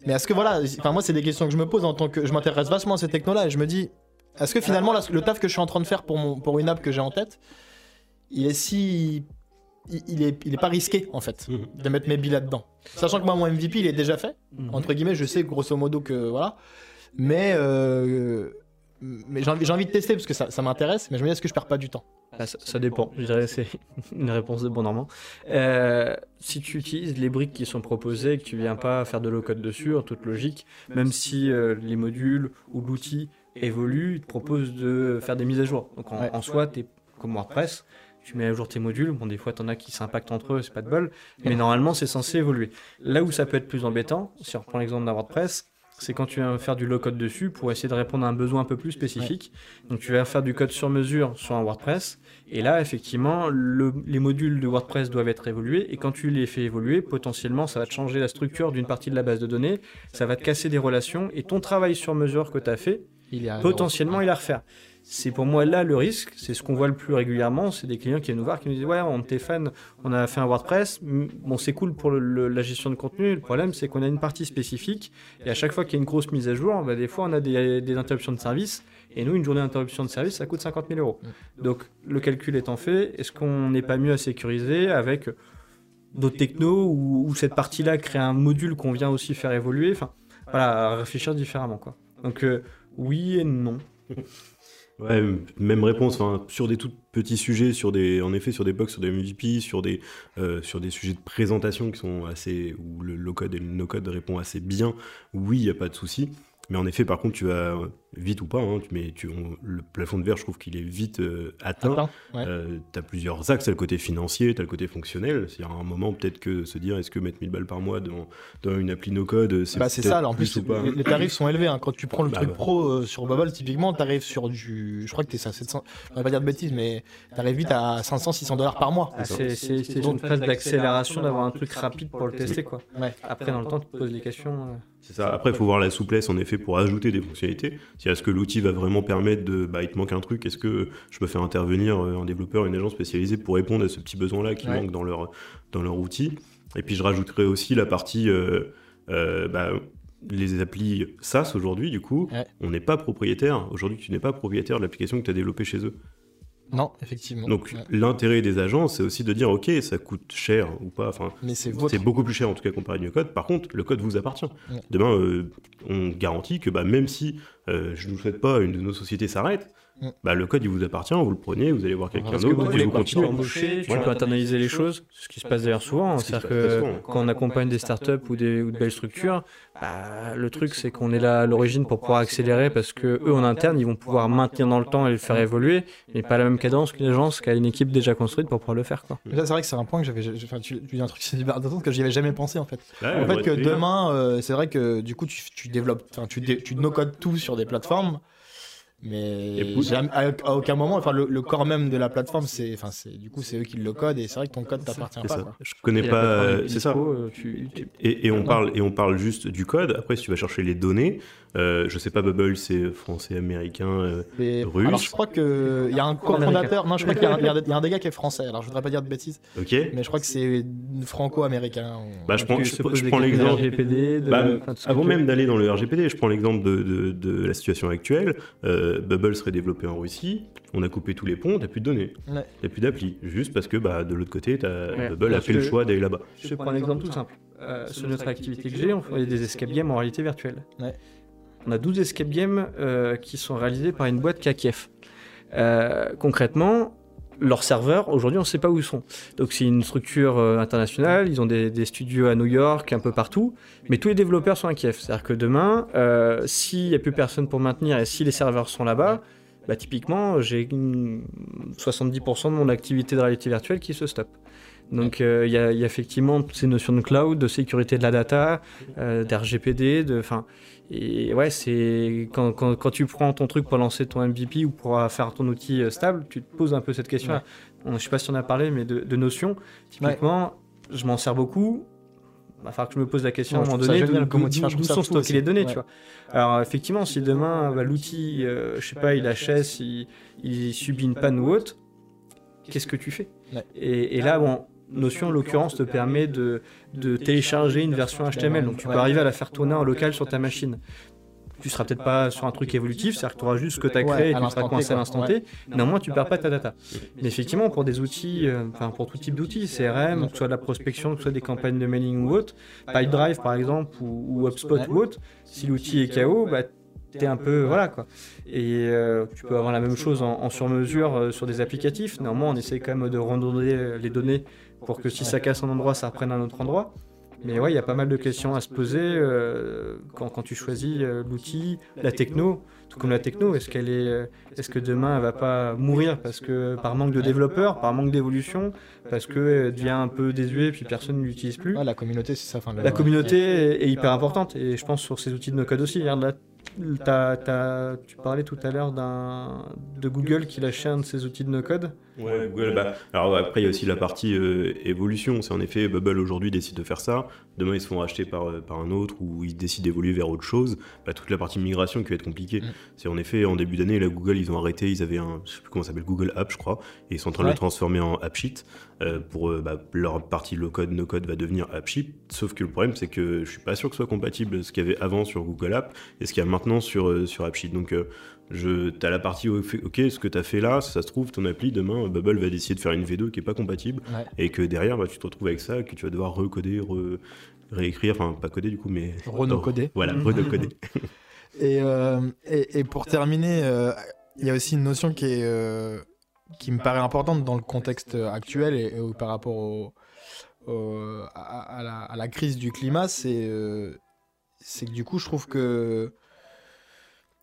mais est-ce que voilà, enfin moi c'est des questions que je me pose en tant que je m'intéresse vachement à ces technos-là et je me dis, est-ce que finalement là, le taf que je suis en train de faire pour mon pour une app que j'ai en tête, il est si il, il est il est pas risqué en fait Mhm. de mettre mes billes là-dedans, sachant que moi mon MVP il est déjà fait Mhm. entre guillemets, je sais grosso modo que voilà. Mais, euh, mais j'ai envie, j'ai envie de tester parce que ça, ça m'intéresse, mais je me dis est-ce que je perds pas du temps Ah, ça, ça dépend, je dirais c'est une réponse de bon normand. Euh, si tu utilises les briques qui sont proposées, que tu viens pas faire de low-code dessus, en toute logique, même si euh, les modules ou l'outil évolue, il te propose de faire des mises à jour. Donc en, Ouais. en soi, tu es comme WordPress, tu mets à jour tes modules. Bon, des fois, tu en as qui s'impactent entre eux, c'est pas de bol, mais normalement, c'est censé évoluer. Là où ça peut être plus embêtant, si on reprend l'exemple d'un WordPress, c'est quand tu vas faire du low-code dessus pour essayer de répondre à un besoin un peu plus spécifique. Donc tu vas faire du code sur mesure sur un WordPress. Et là, effectivement, le- les modules de WordPress doivent être évolués. Et quand tu les fais évoluer, potentiellement, ça va te changer la structure d'une partie de la base de données. Ça va te casser des relations. Et ton travail sur mesure que tu as fait, Il est à potentiellement, il est à refaire. C'est pour moi là le risque, c'est ce qu'on voit le plus régulièrement, c'est des clients qui viennent nous voir qui nous disent ouais on était fan, on a fait un WordPress, bon c'est cool pour le- le- la gestion de contenu, le problème c'est qu'on a une partie spécifique. Et à chaque fois qu'il y a une grosse mise à jour, bah, des fois on a des, des interruptions de service. Et nous une journée d'interruption de service ça coûte 50 000 euros. Donc le calcul étant fait, est-ce qu'on n'est pas mieux à sécuriser avec d'autres technos ou, ou cette partie-là crée un module qu'on vient aussi faire évoluer, enfin voilà, à réfléchir différemment quoi. Donc euh, oui et non. Ouais, même réponse. Sur des tout petits sujets, sur des, en effet, sur des bugs, sur des MVP, sur des, euh, sur des sujets de présentation qui sont assez, où le low code et le no code répondent assez bien. Oui, il n'y a pas de souci. Mais en effet, par contre, tu vas vite ou pas, hein, mais tu, le plafond de verre, je trouve qu'il est vite euh, atteint. Euh, tu as plusieurs axes, tu le côté financier, tu as le côté fonctionnel. C'est à un moment peut-être que se dire est-ce que mettre 1000 balles par mois dans, dans une appli no-code, c'est bah, c'est ça, en plus, les, tarifs sont élevés. Hein. Quand tu prends le bah, truc pro euh, sur Bubble, typiquement, tu arrives sur du. Je crois que tu es à 700. Je vais pas dire de bêtises, mais tu arrives vite à 500, 600 dollars par mois. Ah, c'est une phase d'accélération d'avoir un truc rapide pour le tester. quoi. Après, dans le temps, tu te poses des questions. C'est ça. Après, il faut voir la souplesse en effet pour ajouter des fonctionnalités. Si est-ce que l'outil va vraiment permettre de, bah, il te manque un truc, est-ce que je peux faire intervenir euh, un développeur, une agence spécialisée pour répondre à ce petit besoin-là qui manque dans leur dans leur outil? Et puis je rajouterai aussi la partie euh, euh, bah, les applis SaaS aujourd'hui, du coup, on n'est pas propriétaire. Aujourd'hui, tu n'es pas propriétaire de l'application que tu as développée chez eux. Non, effectivement. Donc l'intérêt des agences, c'est aussi de dire, ok, ça coûte cher ou pas. Enfin, mais c'est beaucoup plus cher en tout cas comparé au code. Par contre, le code vous appartient. Demain, euh, on garantit que bah, même si euh, je ne vous souhaite pas une de nos sociétés s'arrête. Bah, le code il vous appartient, vous le prenez, vous allez voir quelqu'un d'autre et vous continuez. Embaucher, tu peux internaliser les choses, ce qui se passe d'ailleurs souvent. C'est-à-dire que quand on accompagne des startups ou, des, ou de belles structures, bah, le truc c'est qu'on est là à l'origine pour pouvoir accélérer parce que eux en interne ils vont pouvoir maintenir dans le temps et le faire évoluer, mais pas la même cadence qu'une agence qui a une équipe déjà construite pour pouvoir le faire. Quoi. c'est vrai que c'est un point que j'avais. Enfin, tu, dis un truc que j'y avais jamais pensé en fait. en fait, que demain, euh, c'est vrai que du coup tu, tu développes, tu, tu no-codes tout sur des plateformes. Mais à, aucun moment, enfin le, corps même de la plateforme, c'est, enfin c'est, du coup c'est eux qui le codent et c'est vrai que ton code t'appartient pas. Quoi. Je connais pas, c'est ça. Euh, et, et, on parle et on parle juste du code. Après, si tu vas chercher les données, euh, je sais pas, Bubble, c'est français, américain, euh, russe. Alors, je crois qu'il y a un cofondateur. Non, je crois qu'il y, a un des gars qui est français. Alors, je voudrais pas dire de bêtises. Ok. Mais je crois que c'est franco-américain. Bah, je prends, je, prends l'exemple. RGPD. Bah, avant même d'aller dans le RGPD, je prends l'exemple de, de, de, la situation actuelle. Euh, Bubble serait développé en Russie. On a coupé tous les ponts, t'as plus de données. N'y a plus d'appli. Juste parce que bah, de l'autre côté, as, Bubble a fait le choix d'aller là-bas. Je prends un exemple tout simple. Euh, sur notre activité que j'ai, on fait des escape games en réalité virtuelle. Ouais on a 12 escape games euh, qui sont réalisés par une boîte qui est à Kiev. Euh, concrètement, leurs serveurs, aujourd'hui, on ne sait pas où ils sont. Donc, c'est une structure euh, internationale, ils ont des, studios à New York, un peu partout, mais tous les développeurs sont à Kiev. C'est-à-dire que demain, s'il n'y a plus personne pour maintenir et si les serveurs sont là-bas, bah, typiquement, j'ai 70% de mon activité de réalité virtuelle qui se stoppe. Donc il y, a effectivement toutes ces notions de cloud, de sécurité de la data, d'RGPD, de, et ouais, c'est quand, quand, quand, tu prends ton truc pour lancer ton MVP ou pour faire ton outil euh, stable, tu te poses un peu cette question. -là. Je sais pas si on a parlé, mais de, de notions. Typiquement, je m'en sers beaucoup. Il va falloir que je me pose la question à un moment donné d'où sont stockées les données, tu vois. Alors effectivement, si demain bah, l'outil, euh, je sais pas, il HS, il, il, subit une panne ou autre, qu'est-ce que tu fais? Et, et, là, bon, Notion, en l'occurrence, te permet de, de, télécharger une version HTML. Donc tu peux arriver à la faire tourner en local sur ta machine. Tu seras peut-être pas sur un truc évolutif, c'est-à-dire que tu auras juste ce que tu as créé et tu seras coincé à l'instant T. Néanmoins, tu perds pas ta data. Mais effectivement, pour des outils, euh, enfin pour tout type d'outils, CRM, que ce soit de la prospection, que ce soit des campagnes de mailing ou autre, Pipedrive par exemple, ou, HubSpot ou autre, si l'outil est KO, bah, es un peu voilà quoi et euh, tu peux avoir la même chose en, en sur-mesure euh, sur des applicatifs néanmoins on essaie quand même de redonner les données pour que si ça casse un endroit, ça reprenne un autre endroit. Mais ouais, il y a pas mal de questions à se poser euh, quand, quand, tu choisis euh, l'outil, la techno, tout comme la techno. Est-ce qu'elle est, euh, est-ce que demain elle va pas mourir parce que par manque de développeurs, par manque d'évolution, parce que devient un peu désuet puis personne ne l'utilise plus? la communauté, c'est ça. la communauté est, hyper importante et je pense sur ces outils de no code aussi. Regarde là, tu parlais tout à l'heure de Google qui lâchait un de ses outils de no-code. Ouais, Google. Bah, alors après, il y a aussi la partie euh, évolution. C'est en effet, Bubble aujourd'hui décide de faire ça. Demain, ils se font racheter par, euh, par un autre ou ils décident d'évoluer vers autre chose. Bah, toute la partie migration qui va être compliquée. Mm. C'est en effet, en début d'année, la Google, ils ont arrêté. Ils avaient un, je sais plus comment ça s'appelle, Google App, je crois. Et ils sont en train de le transformer en AppSheet. Euh, pour bah, leur partie low-code, no-code va devenir AppSheet. Sauf que le problème, c'est que je suis pas sûr que ce soit compatible ce qu'il y avait avant sur Google App et ce qu'il y a maintenant sur, sur AppSheet. Donc, je, as la partie ok, ce que tu as fait là, ça se trouve, ton appli, demain, Bubble va décider de faire une V2 qui est pas compatible, et que derrière, bah, tu te retrouves avec ça, que tu vas devoir recoder, réécrire, enfin, pas coder du coup, mais. Renocoder. Voilà, renocoder. et, euh, et, et, pour terminer, euh, il y a aussi une notion qui, est, euh, qui me paraît importante dans le contexte actuel et, par rapport au, à, la, à, la, crise du climat, c'est c'est que du coup, je trouve que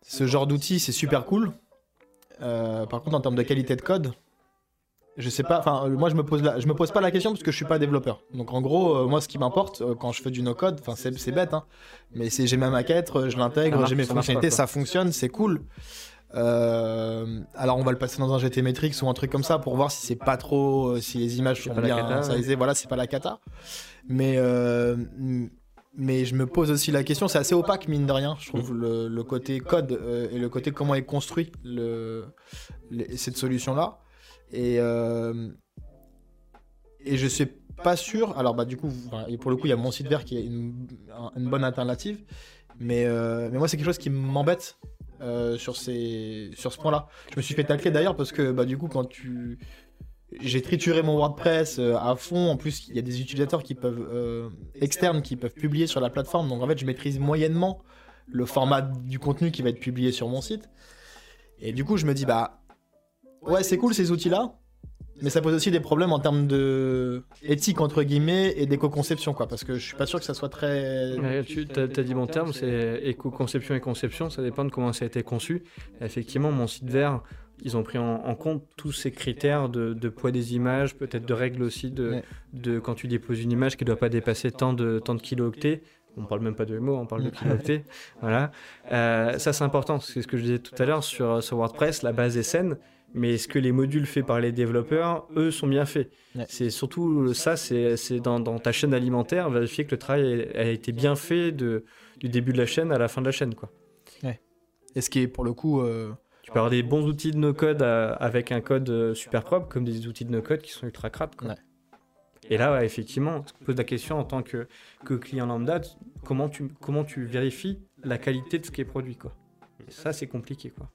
ce genre d'outil, c'est super cool. Euh, par contre, en termes de qualité de code, je sais pas. Enfin, euh, moi, je me pose la, je me pose pas la question parce que je suis pas développeur. Donc, en gros, euh, moi, ce qui m'importe euh, quand je fais du no-code, enfin, c'est bête, hein, mais c'est j'ai ma maquette, je Ça l'intègre, j'ai mes ça fonctionnalités, ça fonctionne, c'est cool. Alors, on va le passer dans un GT Metrix ou un truc comme ça pour voir si c'est pas trop, si les images sont bien cata, size. Voilà, c'est pas la cata. Mais euh, mais je me pose aussi la question, c'est assez opaque mine de rien, je trouve le, le côté code euh, et le côté comment est construit le, cette solution là. Et euh, et je suis pas sûr. Alors bah du coup, et pour le coup, il y a mon site vert qui est une, un- une bonne alternative. Mais euh, mais moi, c'est quelque chose qui m'embête euh, sur ces sur ce point-là. Je me suis fait tacler d'ailleurs parce que bah du coup, quand tu j'ai trituré mon WordPress euh, à fond. En plus, il y a des utilisateurs qui peuvent euh, externes qui peuvent publier sur la plateforme. Donc en fait, je maîtrise moyennement le format du contenu qui va être publié sur mon site. Et du coup, je me dis bah ouais, c'est cool ces outils-là, mais ça pose aussi des problèmes en termes de éthique entre guillemets et d'éco-conception quoi, parce que je suis pas sûr que ça soit très. Ouais, tu as, dit bon terme, c'est éco-conception et conception, ça dépend de comment ça a été conçu. Effectivement, mon site vert, ils ont pris en, en compte tous ces critères de, de poids des images, peut-être de règles aussi de, Ouais. de quand tu déposes une image qui ne doit pas dépasser tant de, tant de kilooctets. On parle même pas de MO, on parle de kilooctets. voilà. Euh, ça, c'est important. C'est ce que je disais tout à l'heure sur, sur WordPress. La base est saine, mais est-ce que les modules faits par les développeurs, eux, sont bien faits? Ouais. C'est surtout ça, c'est dans, dans ta chaîne alimentaire, vérifier que le travail a, a été bien fait de, du début de la chaîne à la fin de la chaîne. Quoi. Et ce qui est pour le coup. euh, Tu peux avoir des bons outils de no-code euh, avec un code euh, super propre, comme des outils de no-code qui sont ultra crades. quoi. Ouais. Et là, ouais, effectivement, tu te poses la question en tant que, que client lambda, comment tu, comment tu vérifies la qualité de ce qui est produit. Quoi. Et ça, c'est compliqué. Quoi.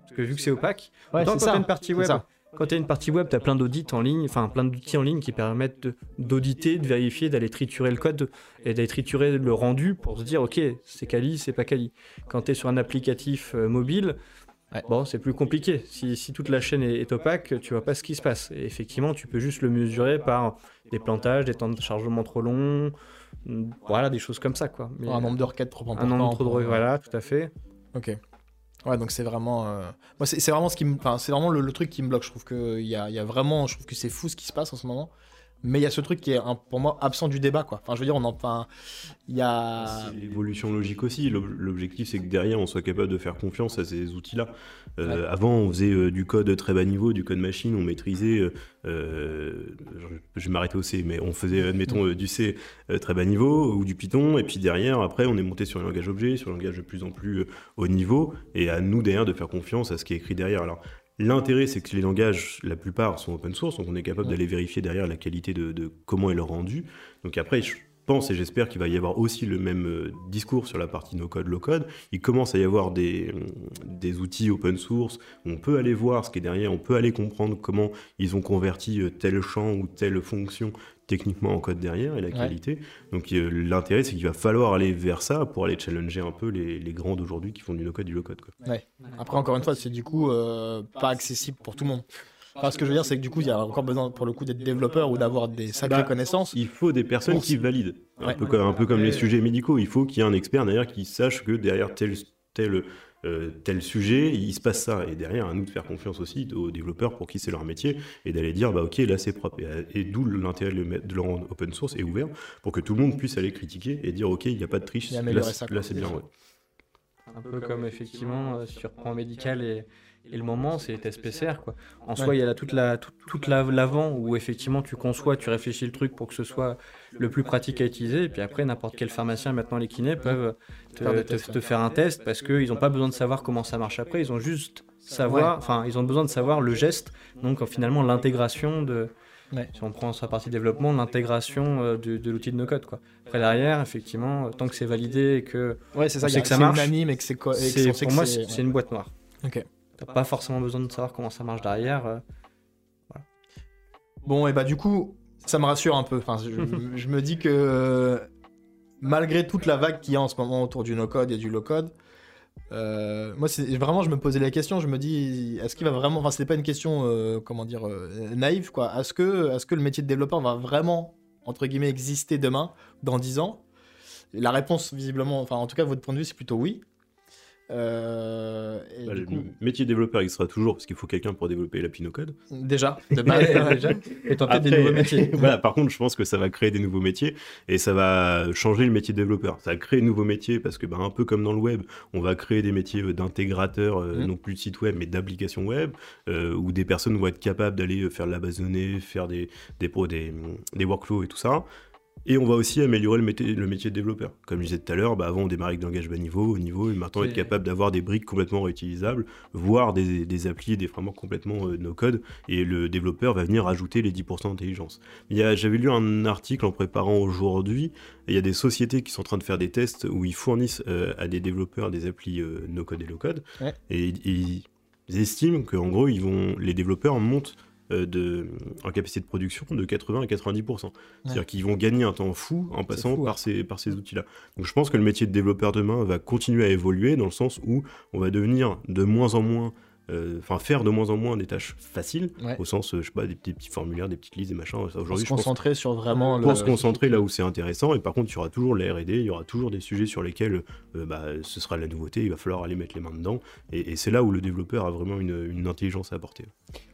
Parce que vu que c'est opaque, Ouais, autant quand une partie web. Quand tu as une partie web, tu as plein d'audits en ligne, enfin plein d'outils en ligne qui permettent d'auditer, de, vérifier, d'aller triturer le code et d'aller triturer le rendu pour se dire ok, c'est quali, c'est pas quali. Quand tu es sur un applicatif euh, mobile, Ouais. bon, c'est plus compliqué. Si, si toute la chaîne est, est opaque, tu vois pas ce qui se passe. Et effectivement, tu peux juste le mesurer par des plantages, des temps de chargement trop longs, mm, voilà, des choses comme ça quoi. Mais, un nombre de requêtes trop important. un nombre trop de pour- voilà, tout à fait. Ok. Ouais, donc c'est vraiment. euh, Moi, c'est vraiment ce qui me. Enfin, c'est vraiment le, le truc qui me bloque. Je trouve qu'il y a, il y a vraiment. Je trouve que c'est fou ce qui se passe en ce moment. Mais il y a ce truc qui est, un- pour moi, absent du débat, quoi. Enfin, je veux dire, on en. Enfin, il y a. C'est l'évolution logique aussi. L'ob- L'objectif, c'est que derrière, on soit capable de faire confiance à ces outils-là. Euh, Avant, on faisait euh, du code très bas niveau, du code machine, on maîtrisait. euh, je, je vais m'arrêter au C, mais on faisait, admettons, du C très bas niveau ou du Python. Et puis derrière, après, on est monté sur un langage objet, sur un langage de plus en plus haut niveau. Et à nous, derrière, de faire confiance à ce qui est écrit derrière. Alors, L'intérêt, c'est que les langages, la plupart sont open source, donc on est capable Ouais. d'aller vérifier derrière la qualité de, de comment est le rendu. Donc après, je pense et j'espère qu'il va y avoir aussi le même euh, discours sur la partie no-code, low-code. Il commence à y avoir des, euh, des outils open source où on peut aller voir ce qui est derrière, on peut aller comprendre comment ils ont converti euh, tel champ ou telle fonction techniquement en code derrière et la Ouais. qualité. Donc euh, l'intérêt, c'est qu'il va falloir aller vers ça pour aller challenger un peu les, les grands d'aujourd'hui qui font du no-code, du low-code. quoi. Après, encore une fois, c'est du coup euh, pas accessible pour tout le monde. Enfin, ce que je veux dire, c'est que du coup, il y a encore besoin, pour le coup, d'être développeur ou d'avoir des sacrées Bah, connaissances. Il faut des personnes qui valident. Un, Ouais. peu comme, un peu comme les sujets médicaux. Il faut qu'il y ait un expert derrière qui sache que derrière tel, tel, euh, tel sujet, il se passe ça. Et derrière, à nous de faire confiance aussi aux développeurs pour qui c'est leur métier et d'aller dire, bah ok, là c'est propre. Et, et d'où l'intérêt de le mettre- de le rendre open source et ouvert pour que tout le monde puisse aller critiquer et dire, ok, il n'y a pas de triche. Et Là, là, c'est bien. ouais. Un peu comme effectivement, euh, tu reprends médical et, et le moment, c'est les tests PCR. Quoi. En soi, il y a là toute la, toute, toute la- l'avant où effectivement tu conçois, tu réfléchis le truc pour que ce soit le plus pratique à utiliser. Et puis après, n'importe quel pharmacien, maintenant les kinés, peuvent te, Faire te- te un test parce qu'ils n'ont pas besoin de savoir comment ça marche après. Ils ont juste savoir, enfin, ils ont besoin de savoir le geste. Donc finalement, l'intégration de. Ouais. Si on prend sa partie développement, l'intégration euh, de, de l'outil de no-code. Quoi. Après, derrière, effectivement, euh, tant que c'est validé et que Ouais, c'est ça. on il y sait a- que ça c'est marche. et que c'est co- et que c'est, on sait pour que moi, c'est- c'est, c'est une boîte noire. Ok. T'as pas forcément besoin de savoir comment ça marche derrière. euh. Bon, et bah du coup, ça me rassure un peu. Enfin, je, je me dis que malgré toute la vague qu'il y a en ce moment autour du no-code et du low-code, euh, moi, c'est vraiment, je me posais la question. Je me dis, est-ce qu'il va vraiment. Enfin, c'était pas une question, euh, comment dire, euh, naïve, quoi. Est-ce que, est que le métier de développeur va vraiment, entre guillemets, exister demain, dans 10 ans? La réponse, visiblement, enfin, en tout cas, votre point de vue, c'est plutôt oui. Euh, et Bah, du le métier développeur existera toujours parce qu'il faut quelqu'un pour développer l'appli no code. déjà, de base, déjà, et tenter des nouveaux métiers. voilà, par contre, je pense que ça va créer des nouveaux métiers et ça va changer le métier de développeur. Ça va créer de nouveaux métiers parce que, bah, un peu comme dans le web, on va créer des métiers euh, d'intégrateur, euh, Mhm. non plus de site web, mais d'application web, euh, où des personnes vont être capables d'aller faire de la base de données, faire des, des, pro- des, des workflows et tout ça. Et on va aussi améliorer le métier, le métier de développeur. Comme je disais tout à l'heure, bah, avant on démarrait avec des langages bas niveau, haut niveau, et maintenant être capable d'avoir des briques complètement réutilisables, voire des, des applis, des frameworks complètement euh, no code, et le développeur va venir ajouter les 10% d'intelligence. J'avais lu un article en préparant aujourd'hui, il y a des sociétés qui sont en train de faire des tests où ils fournissent euh, à des développeurs des applis euh, no code et low code, Ouais. et, et ils estiment qu'en gros ils vont, les développeurs montent de, en capacité de production de 80 à 90%. C'est-à-dire qu'ils vont gagner un temps fou en passant fou, par ces, par ces outils-là. Donc je pense que le métier de développeur demain va continuer à évoluer dans le sens où on va devenir de moins en moins, euh, enfin faire de moins en moins des tâches faciles, Ouais. au sens, euh, je sais pas, des, petits- petits formulaires, des petites listes, des machins. Aujourd'hui, se je pense concentrer sur vraiment le. pour se concentrer là où c'est intéressant. Et par contre, il y aura toujours la R&D, il y aura toujours des sujets sur lesquels euh, bah, ce sera de la nouveauté, il va falloir aller mettre les mains dedans. Et, et c'est là où le développeur a vraiment une, une intelligence à apporter.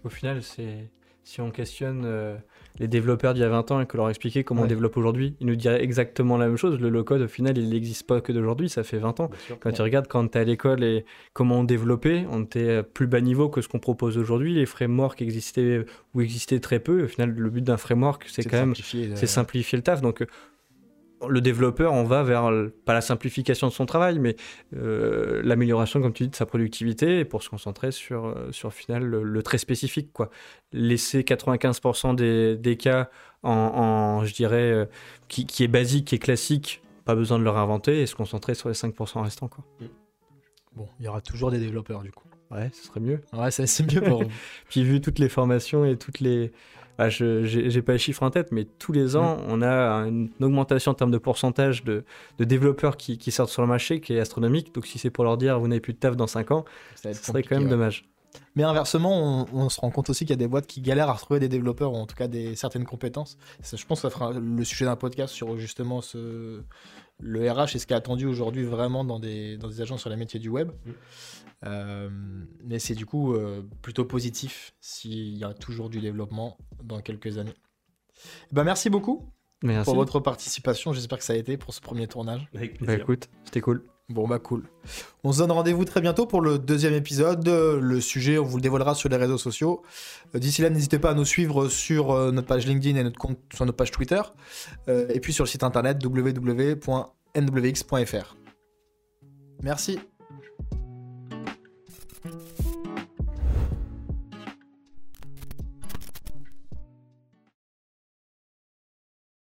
Au final, c'est si on questionne euh, les développeurs d'il y a 20 ans et que leur expliquer comment on développe aujourd'hui, ils nous diraient exactement la même chose. Le low-code, au final, il n'existe pas que d'aujourd'hui, ça fait 20 ans. Quand tu regardes quand tu es à l'école et comment on développait, on était à plus bas niveau que ce qu'on propose aujourd'hui. Les frameworks existaient ou existaient très peu. Au final, le but d'un framework, c'est quand même simplifier, euh, c'est simplifier le taf. Donc, le développeur, on va vers, pas la simplification de son travail, mais euh, l'amélioration, comme tu dis, de sa productivité pour se concentrer sur, euh, sur final, le, le très spécifique. Quoi. Laisser 95% des, des cas en, en, je dirais, euh, qui, qui est basique, qui est classique, pas besoin de le réinventer et se concentrer sur les 5% restants. Quoi. Bon, il y aura toujours des développeurs du coup. Ouais, ce serait mieux. Ouais, ça, c'est mieux pour. Puis vu toutes les formations et toutes les... Ah, je j'ai j'ai pas les chiffres en tête, mais tous les ans, on a une augmentation en termes de pourcentage de, de développeurs qui, qui sortent sur le marché qui est astronomique. Donc si c'est pour leur dire vous n'avez plus de taf dans 5 ans, Ça ce serait quand même ouais. dommage. Mais inversement, on, on se rend compte aussi qu'il y a des boîtes qui galèrent à retrouver des développeurs, ou en tout cas des certaines compétences. Ça, je pense que ça fera le sujet d'un podcast sur justement ce, le RH et ce qui est attendu aujourd'hui vraiment dans des, dans des agences sur les métiers du web. Euh, mais c'est du coup euh, plutôt positif s'il y a toujours du développement dans quelques années. Eh Ben, merci beaucoup Merci. pour votre participation. J'espère que ça a été pour ce premier tournage. Avec Bah écoute, c'était cool. Bon bah cool. On se donne rendez-vous très bientôt pour le deuxième épisode. Le sujet, on vous le dévoilera sur les réseaux sociaux. Euh, D'ici là, n'hésitez pas à nous suivre sur euh, notre page LinkedIn et sur notre page Twitter. Euh, et puis sur le site internet www.nwx.fr. Merci.